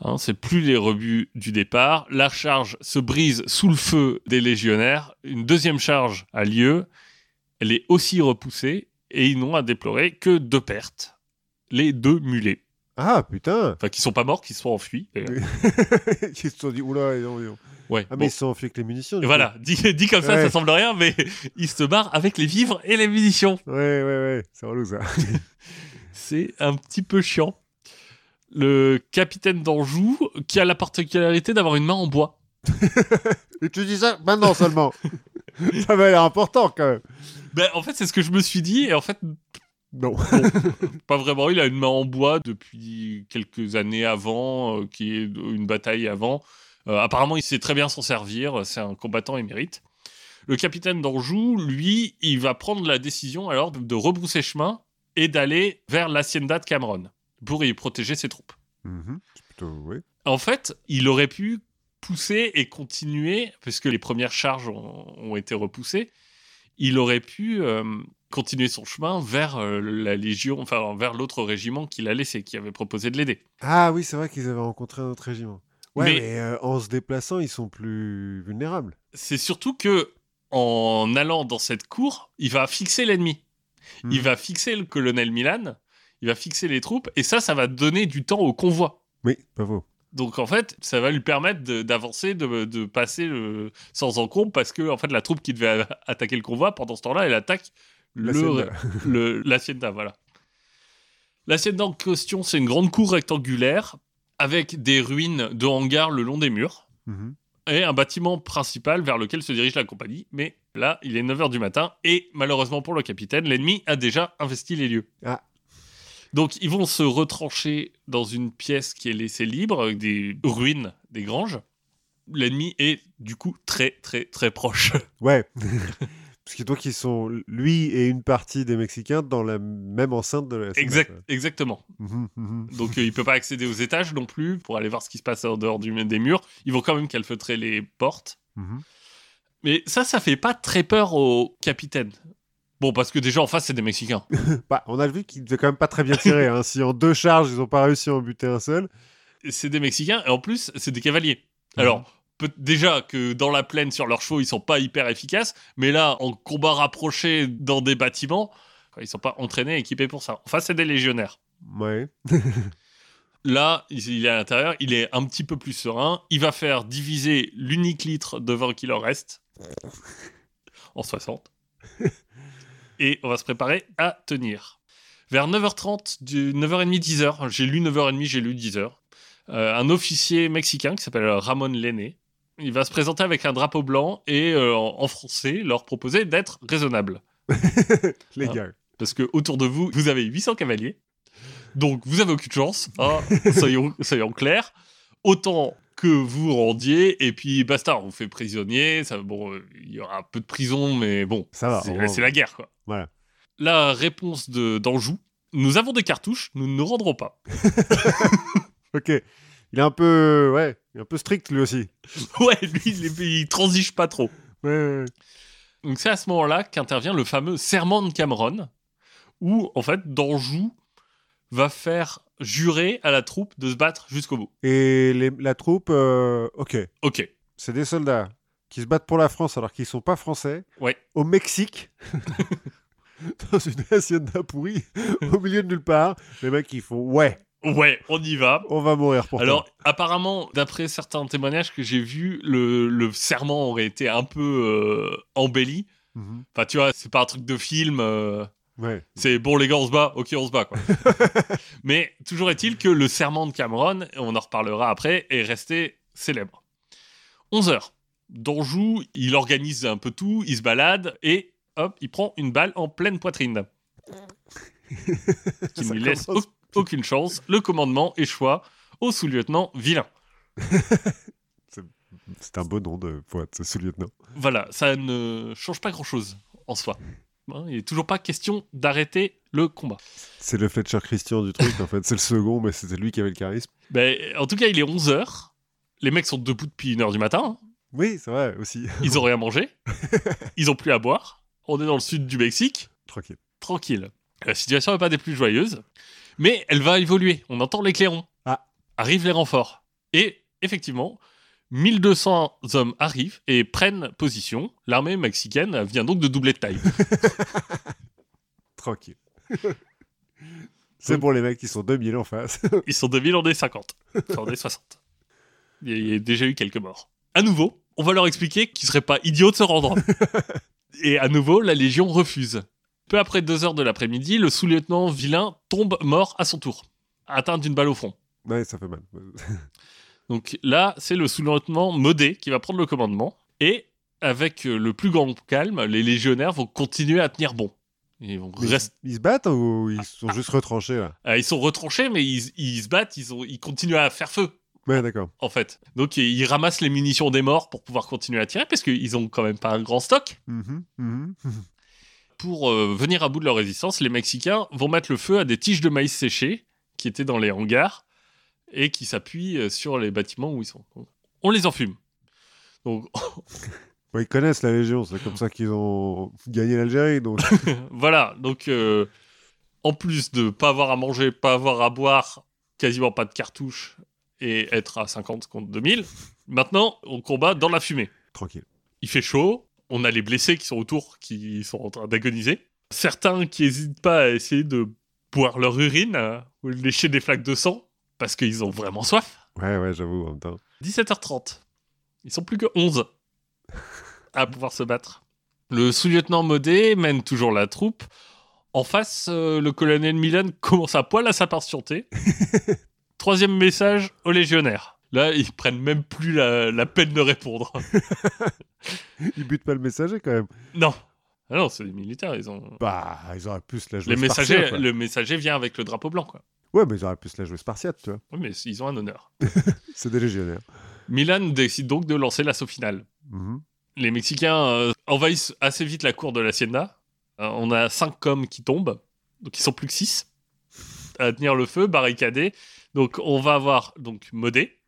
Hein, c'est plus les rebuts du départ. La charge se brise sous le feu des légionnaires. Une deuxième charge a lieu. Elle est aussi repoussée et ils n'ont à déplorer que deux pertes. Les deux mulets. Ah, putain Enfin, qui sont pas morts, qui se sont enfuis. Ils se sont dit, oula, ils ont- Ouais. Ah, bon. mais ils se sont enfuis avec les munitions. Voilà, dit, dit comme ça, Ouais. ça semble rien, mais ils se barrent avec les vivres et les munitions. Ouais, ouais, ouais. C'est relou, ça. C'est un petit peu chiant. Le capitaine d'Anjou, qui a la particularité d'avoir une main en bois. Et tu dis ça maintenant seulement. ça va l'air important, quand même. Ben, en fait, c'est ce que je me suis dit, et en fait, Non. pas vraiment. Il a une main en bois depuis quelques années avant, euh, qui est une bataille avant. Euh, apparemment, il sait très bien s'en servir. C'est un combattant émérite. Le capitaine d'Anjou, lui, il va prendre la décision alors de rebrousser chemin et d'aller vers l'hacienda de Cameron pour y protéger ses troupes. Mhm. Plutôt, oui. En fait, il aurait pu pousser et continuer, puisque les premières charges ont, ont été repoussées, il aurait pu euh, continuer son chemin vers euh, la Légion, enfin vers l'autre régiment qu'il a laissé, qui avait proposé de l'aider. Ah oui, c'est vrai qu'ils avaient rencontré un autre régiment. Ouais, Mais- mais, euh, en se déplaçant, ils sont plus vulnérables. C'est surtout que en allant dans cette cour, il va fixer l'ennemi. Il Mhm. va fixer le colonel Milan. il va fixer les troupes, et ça, ça va donner du temps au convoi. Oui, pas faux. Donc en fait, ça va lui permettre d'avancer, de, de passer le- sans encombre, parce que en fait, la troupe qui devait attaquer le convoi, pendant ce temps-là, elle attaque La le, l'hacienda, voilà. L'hacienda en question, c'est une grande cour rectangulaire avec des ruines de hangars le long des murs Mhm. et un bâtiment principal vers lequel se dirige la compagnie. Mais là, il est 9h du matin et malheureusement pour le capitaine, l'ennemi a déjà investi les lieux. Ah. Donc ils vont se retrancher dans une pièce qui est laissée libre, avec des ruines, des granges. L'ennemi est du coup très très très proche. Ouais. Parce que donc ils sont, lui et une partie des Mexicains, dans la même enceinte de la Exact, exactement. Mhm, mhm. Donc euh, il peut pas accéder aux étages non plus pour aller voir ce qui se passe en dehors du, des murs. Ils vont quand même calfeutrer les portes. Mhm. Mais ça, ça fait pas très peur au capitaine. Bon, parce que déjà en face, c'est des Mexicains. Bah, on a vu qu'ils devaient quand même pas très bien tirer. hein. Si en deux charges, ils ont pas réussi à en buter un seul. C'est des Mexicains et en plus, c'est des cavaliers. Alors, peut- déjà que dans la plaine sur leurs chevaux, ils sont pas hyper efficaces, mais là, en combat rapproché dans des bâtiments, ils sont pas entraînés, équipés pour ça. Enfin, c'est des légionnaires. Ouais. Là, il est à l'intérieur, il est un petit peu plus serein. Il va faire diviser l'unique litre de vin qu'il leur reste en 60. Et on va se préparer à tenir. Vers 9h30, du 9h30, 10h, j'ai lu 9h30, j'ai lu 10h, euh, un officier mexicain qui s'appelle Ramon Lenné, il va se présenter avec un drapeau blanc et euh, en français leur proposer d'être raisonnable. Les Ah. gars. Parce que autour de vous, vous avez 800 cavaliers. Donc, vous avez aucune chance. hein, soyons, soyons clairs. Autant que vous rendiez, et puis basta, on vous fait prisonnier. Ça, bon, il y aura un peu de prison, mais bon, Ça va, c'est moins. c'est la guerre, quoi. Voilà. La réponse de- d'Anjou nous avons des cartouches, nous ne nous rendrons pas. Ok. Il est un peu, ouais, il est un peu strict lui aussi. Ouais, lui, il, il transige pas trop. Ouais, ouais, ouais. Donc, c'est à ce moment-là qu'intervient le fameux serment de Cameron, où, en fait, d'Anjou va faire jurer à la troupe de se battre jusqu'au bout. Et les- la troupe, euh, ok, Ok. c'est des soldats qui se battent pour la France alors qu'ils sont pas français. Ouais. Au Mexique. dans une hacienda pourrie, au milieu de nulle part. Les mecs, ils font Ouais, Ouais, on y va. on va mourir pour Alors, toi. apparemment, d'après certains témoignages que j'ai vus, le, le serment aurait été un peu euh, embelli. Mhm. Enfin, tu vois, c'est pas un truc de film. euh, Ouais. c'est bon, les gars, on se bat. Ok, on se bat, quoi. Mais toujours est-il que le serment de Cameron, on en reparlera après, est resté célèbre. 11 heures. D'Anjou, il organise un peu tout, il se balade et hop, il prend une balle en pleine poitrine. qui ne lui laisse au- aucune chance. Le commandement échoua au sous-lieutenant Vilain. C'est un beau nom de, être sous-lieutenant. Voilà, ça ne change pas grand-chose en soi. Hein, il n'est toujours pas question d'arrêter le combat. C'est le Fletcher Christian du truc, en fait. C'est le second, mais c'était lui qui avait le charisme. Ben, en tout cas, il est 11h. Les mecs sont debout depuis 1h du matin. hein. Oui, c'est vrai, aussi. Ils ont rien mangé. Ils ont plus à boire. On est dans le sud du Mexique. Tranquille. Tranquille. La situation n'est pas des plus joyeuses. Mais elle va évoluer. On entend les clairons. Ah. Arrivent les renforts. Et effectivement, 1200 hommes arrivent et prennent position. L'armée mexicaine vient donc de doubler de taille. Tranquille. c'est pour les mecs qui sont 2000 en face. Ils sont 2000, on est 50. Enfin, on est 60. Il y a- déjà eu quelques morts. À nouveau, on va leur expliquer qu'il serait pas idiot de se rendre. Et à nouveau, la Légion refuse. Peu après 2 heures de l'après-midi, le sous-lieutenant Vilain tombe mort à son tour, atteint d'une balle au front. ouais, ça fait mal. Donc là, c'est le sous-lieutenant Modé qui va prendre le commandement. Et avec euh, le plus grand calme, les légionnaires vont continuer à tenir bon. Ils, vont ils, se battent ou ils sont juste retranchés, là Euh, ils sont retranchés, mais ils, ils se battent, ils, ont- ils continuent à faire feu. Ouais, d'accord. en fait. Donc ils ramassent les munitions des morts pour pouvoir continuer à tirer parce qu'ils ont quand même pas un grand stock. Mhm, mhm. Pour euh, venir à bout de leur résistance, les Mexicains vont mettre le feu à des tiges de maïs séchées qui étaient dans les hangars et qui s'appuient euh, sur les bâtiments où ils sont. Donc, on les enfume. Donc ils connaissent la Légion, c'est comme ça qu'ils ont gagné l'Algérie. Donc... voilà. Donc euh, en plus de pas avoir à manger, pas avoir à boire, quasiment pas de cartouches et être à 50 contre 2000, maintenant on combat dans la fumée. Tranquille. il fait chaud, on a les blessés qui sont autour, qui sont en train d'agoniser. Certains qui n'hésitent pas à essayer de boire leur urine euh, ou lécher des flaques de sang parce qu'ils ont vraiment soif. Ouais, ouais, j'avoue, en même temps. 17h30. Ils sont plus que 11 à pouvoir se battre. Le sous-lieutenant Modé mène toujours la troupe. En face, euh, le colonel Milan commence à poil à s'impatienter. Troisième message aux légionnaires. Là, ils prennent même plus la, la peine de répondre. Ils butent pas le messager quand même. non. Ah non, c'est des militaires, ils ont... Bah, ils auraient pu se la jouer Les le messager vient avec le drapeau blanc, quoi. Ouais, mais ils auraient pu se la jouer spartiate, tu vois. Oui, mais ils ont un honneur. C'est des légionnaires. Milan décide donc de lancer l'assaut final. Mhm. Les Mexicains euh, envahissent assez vite la cour de l'Hacienda. Euh, on a cinq coms qui tombent, donc ils sont plus que six à tenir le feu, barricadés. Donc on va avoir donc Modé,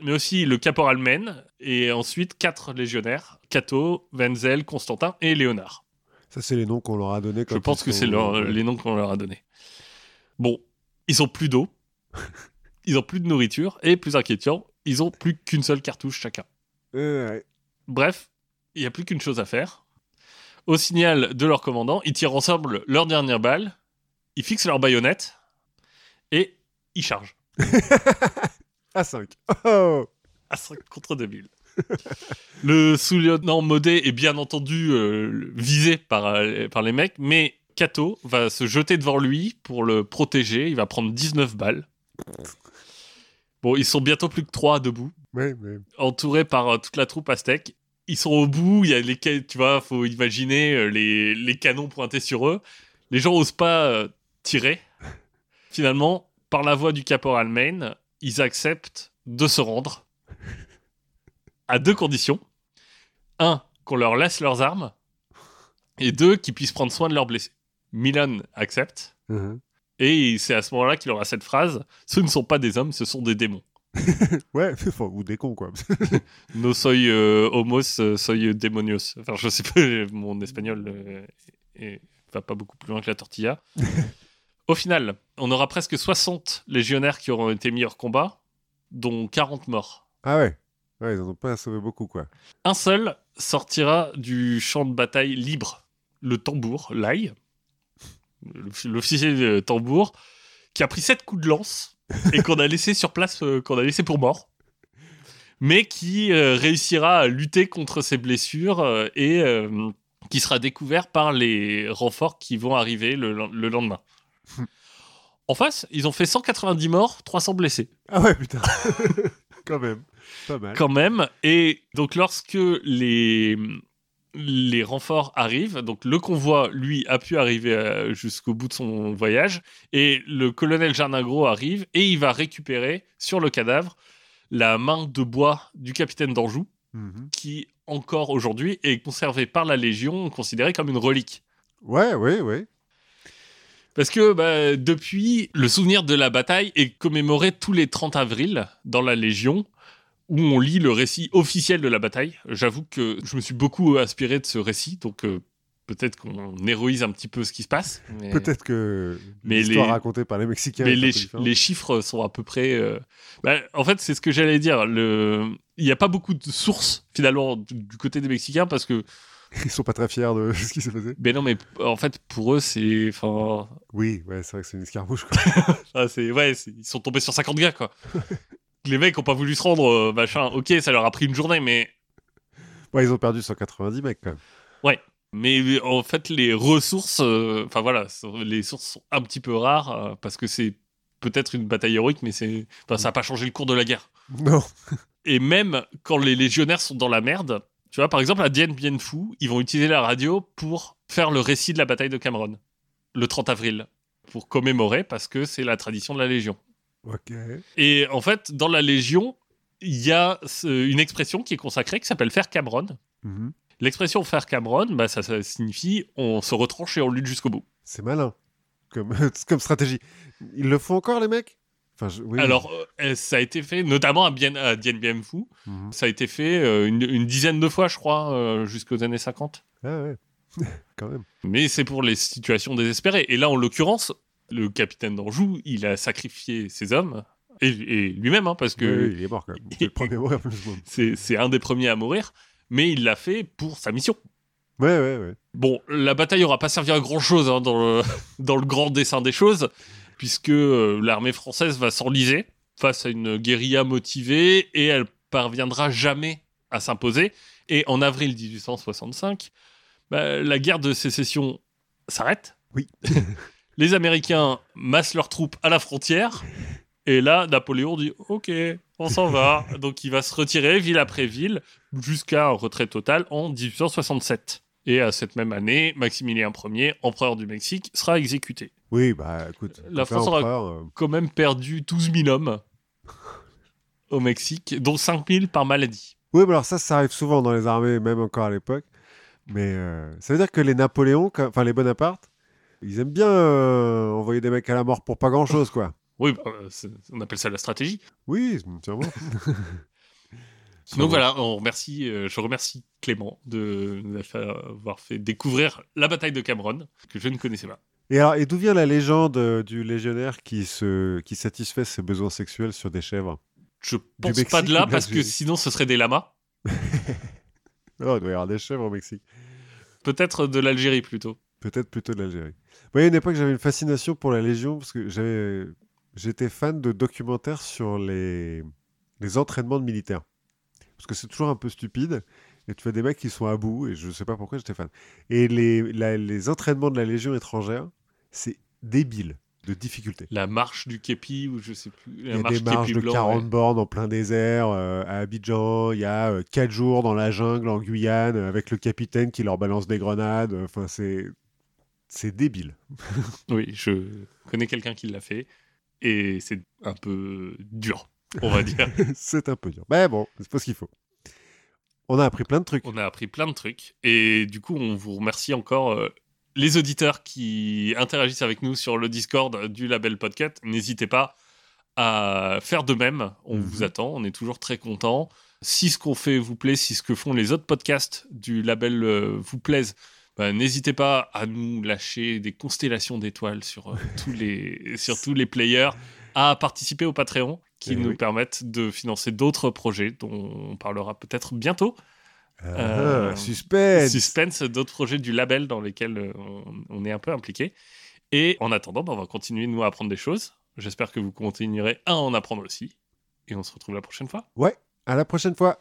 mais aussi le caporal Men, et ensuite quatre légionnaires Cato, Wenzel, Constantin et Léonard. Ça, c'est les noms qu'on leur a donnés. Je pense que c'est les noms qu'on leur a donnés. Bon, ils ont plus d'eau, ils ont plus de nourriture, et plus inquiétant, ils ont plus qu'une seule cartouche chacun. Euh, ouais. Bref, il n'y a plus qu'une chose à faire. Au signal de leur commandant, ils tirent ensemble leur dernière balle, ils fixent leur baïonnette et ils chargent À 5. Oh à 5 contre 2000. le sous-lieutenant Modé est bien entendu euh, visé par, euh, par les mecs, mais Kato va se jeter devant lui pour le protéger. Il va prendre 19 balles. Bon, ils sont bientôt plus que 3 debout. Entourés par euh, toute la troupe aztèque. Ils sont au bout, il y a les tu vois, faut imaginer euh, les, les canons pointés sur eux. Les gens osent pas euh, tirer. Finalement, par la voix du caporal Maine, ils acceptent de se rendre à deux conditions. Un, qu'on leur laisse leurs armes, et deux, qu'ils puissent prendre soin de leurs blessés. Milan accepte, Mhm. et c'est à ce moment-là qu'il aura cette phrase Ce ne sont pas des hommes, ce sont des démons. Ouais, ou des cons, quoi. No soy euh, homos, euh, soy demonios. Enfin, je sais pas, mon espagnol euh, est- va pas beaucoup plus loin que la tortilla. Au final, on aura presque 60 légionnaires qui auront été mis hors combat, dont 40 morts. ah ouais. Ouais, ils en ont pas sauvé beaucoup, quoi. Un seul sortira du champ de bataille libre, le tambour, l'ail, l'officier de tambour, qui a pris 7 coups de lance et qu'on a laissé sur place, euh, qu'on a laissé pour mort, mais qui euh, réussira à lutter contre ses blessures euh, et qui sera découvert par les renforts qui vont arriver le, le lendemain. En face, ils ont fait 190 morts, 300 blessés Ah ouais, putain. quand même. Pas mal. quand même. Et donc, lorsque les, les renforts arrivent, donc le convoi, lui, a pu arriver euh, jusqu'au bout de son voyage, et le colonel Jarnagro arrive et il va récupérer sur le cadavre la main de bois du capitaine d'Anjou, Mhm. qui encore aujourd'hui est conservée par la Légion, considérée comme une relique. Ouais, ouais, ouais. Parce que bah, depuis, le souvenir de la bataille est commémoré tous les 30 avril dans la Légion, où on lit le récit officiel de la bataille. J'avoue que je me suis beaucoup inspiré de ce récit, donc euh, peut-être qu'on héroïse un petit peu ce qui se passe. Mais, Peut-être que Mais l'histoire les- racontée par les Mexicains mais les, chi- chiffres sont à peu près... euh, bah, en fait, c'est ce que j'allais dire. Le... Il n'y a pas beaucoup de sources, finalement, du, côté des Mexicains, parce que... Ils sont pas très fiers de ce qui s'est passé. Ben non, mais en fait, pour eux, c'est... Enfin, Oui, ouais, c'est vrai que c'est une escarmouche, quoi. Ah, ouais, ils sont tombés sur 50 gars quoi. Les mecs ont pas voulu se rendre, euh, machin. Ok, ça leur a pris une journée, mais Ouais, ils ont perdu 190 mecs, quand même. mais euh, en fait les ressources, euh, enfin voilà, les sources sont un petit peu rares parce que c'est peut-être une bataille héroïque, mais c'est, enfin ça a pas changé le cours de la guerre. Non. Et même quand les légionnaires sont dans la merde, tu vois, par exemple à Dien Bien Phu, ils vont utiliser la radio pour faire le récit de la bataille de Cameroun le 30 avril pour commémorer parce que c'est la tradition de la Légion. Et en fait, dans la Légion, il y a une expression qui est consacrée qui s'appelle faire Cameron. Mhm. L'expression faire Cameron, bah, ça, ça signifie on se retranche et on lutte jusqu'au bout. C'est malin. Comme, comme stratégie. Ils le font encore, les mecs? Enfin, je- oui. Alors, euh, ça a été fait, notamment à, Bien, à Dien Bien Phu, Mhm. ça a été fait euh, une, une dizaine de fois, je crois, euh, jusqu'aux années 50. Ah ouais. quand même. Mais c'est pour les situations désespérées. Et là, en l'occurrence, le capitaine d'Anjou, il a sacrifié ses hommes, et, et lui-même, hein, parce que Oui, oui, il est mort, quand même. C'est le premier à mourir, c'est un des premiers à mourir, mais il l'a fait pour sa mission. Ouais, ouais, ouais. Bon, la bataille n'aura pas servi à grand chose dans, le, dans le grand dessin des choses, puisque euh, l'armée française va s'enliser face à une guérilla motivée et elle parviendra jamais à s'imposer. Et en avril 1865, bah, la guerre de sécession s'arrête. Oui. Les Américains massent leurs troupes à la frontière. Et là, Napoléon dit Ok, on s'en va. Donc il va se retirer ville après ville jusqu'à un retrait total en 1867. Et à cette même année, Maximilien Ier, empereur du Mexique, sera exécuté. Oui, bah écoute. La France aura- euh, Quand même perdu 12 000 hommes au Mexique, dont 5 000 par maladie. Oui, mais alors ça, ça arrive souvent dans les armées, même encore à l'époque. Mais euh, ça veut dire que les Napoléons, enfin les Bonaparte, ils aiment bien euh, envoyer des mecs à la mort pour pas grand-chose, quoi. Oui, bah, euh, on appelle ça la stratégie. Oui, sûrement. Donc voilà, on remercie, euh, je remercie Clément de nous avoir fait découvrir la bataille de Cameron, que je ne connaissais pas. Et alors, et d'où vient la légende euh, du légionnaire qui, se, qui satisfait ses besoins sexuels sur des chèvres? Je pense Mexique pas de là parce que sinon ce serait des lamas. Oh, il doit y avoir des chèvres au Mexique. Peut-être de l'Algérie plutôt. Peut-être plutôt de l'Algérie. Moi, il y a une époque, j'avais une fascination pour la Légion parce que j'avais, j'étais fan de documentaires sur les, les entraînements de militaires. Parce que c'est toujours un peu stupide. Et tu vois des mecs qui sont à bout, et je sais pas pourquoi j'étais fan. Et les, la- les entraînements de la Légion étrangère, c'est débile de difficulté. La marche du képi ou je sais plus. Il La y a marche des marches de blanc, 40 ouais. bornes en plein désert euh, à Abidjan. Il y a 4 jours dans la jungle en Guyane euh, avec le capitaine qui leur balance des grenades. Enfin, c'est, c'est débile. Oui, je connais quelqu'un qui l'a fait et c'est un peu dur, on va dire. c'est un peu dur. Mais bon, c'est pas ce qu'il faut. On a appris plein de trucs. On a appris plein de trucs. Et du coup, on vous remercie encore euh, les auditeurs qui interagissent avec nous sur le Discord du label Podcast. N'hésitez pas à faire de même. On Mhm. vous attend. On est toujours très contents. Si ce qu'on fait vous plaît, si ce que font les autres podcasts du label euh, vous plaisent, bah, n'hésitez pas à nous lâcher des constellations d'étoiles sur, euh, tous les, sur tous les players, à participer au Patreon qui Eh nous oui. permettent de financer d'autres projets dont on parlera peut-être bientôt. Ah, Euh, suspense. Suspense, d'autres projets du label dans lesquels euh, on, on est un peu impliqué. Et en attendant, bah, on va continuer, nous, à apprendre des choses. J'espère que vous continuerez à en apprendre aussi. Et on se retrouve la prochaine fois. À la prochaine fois.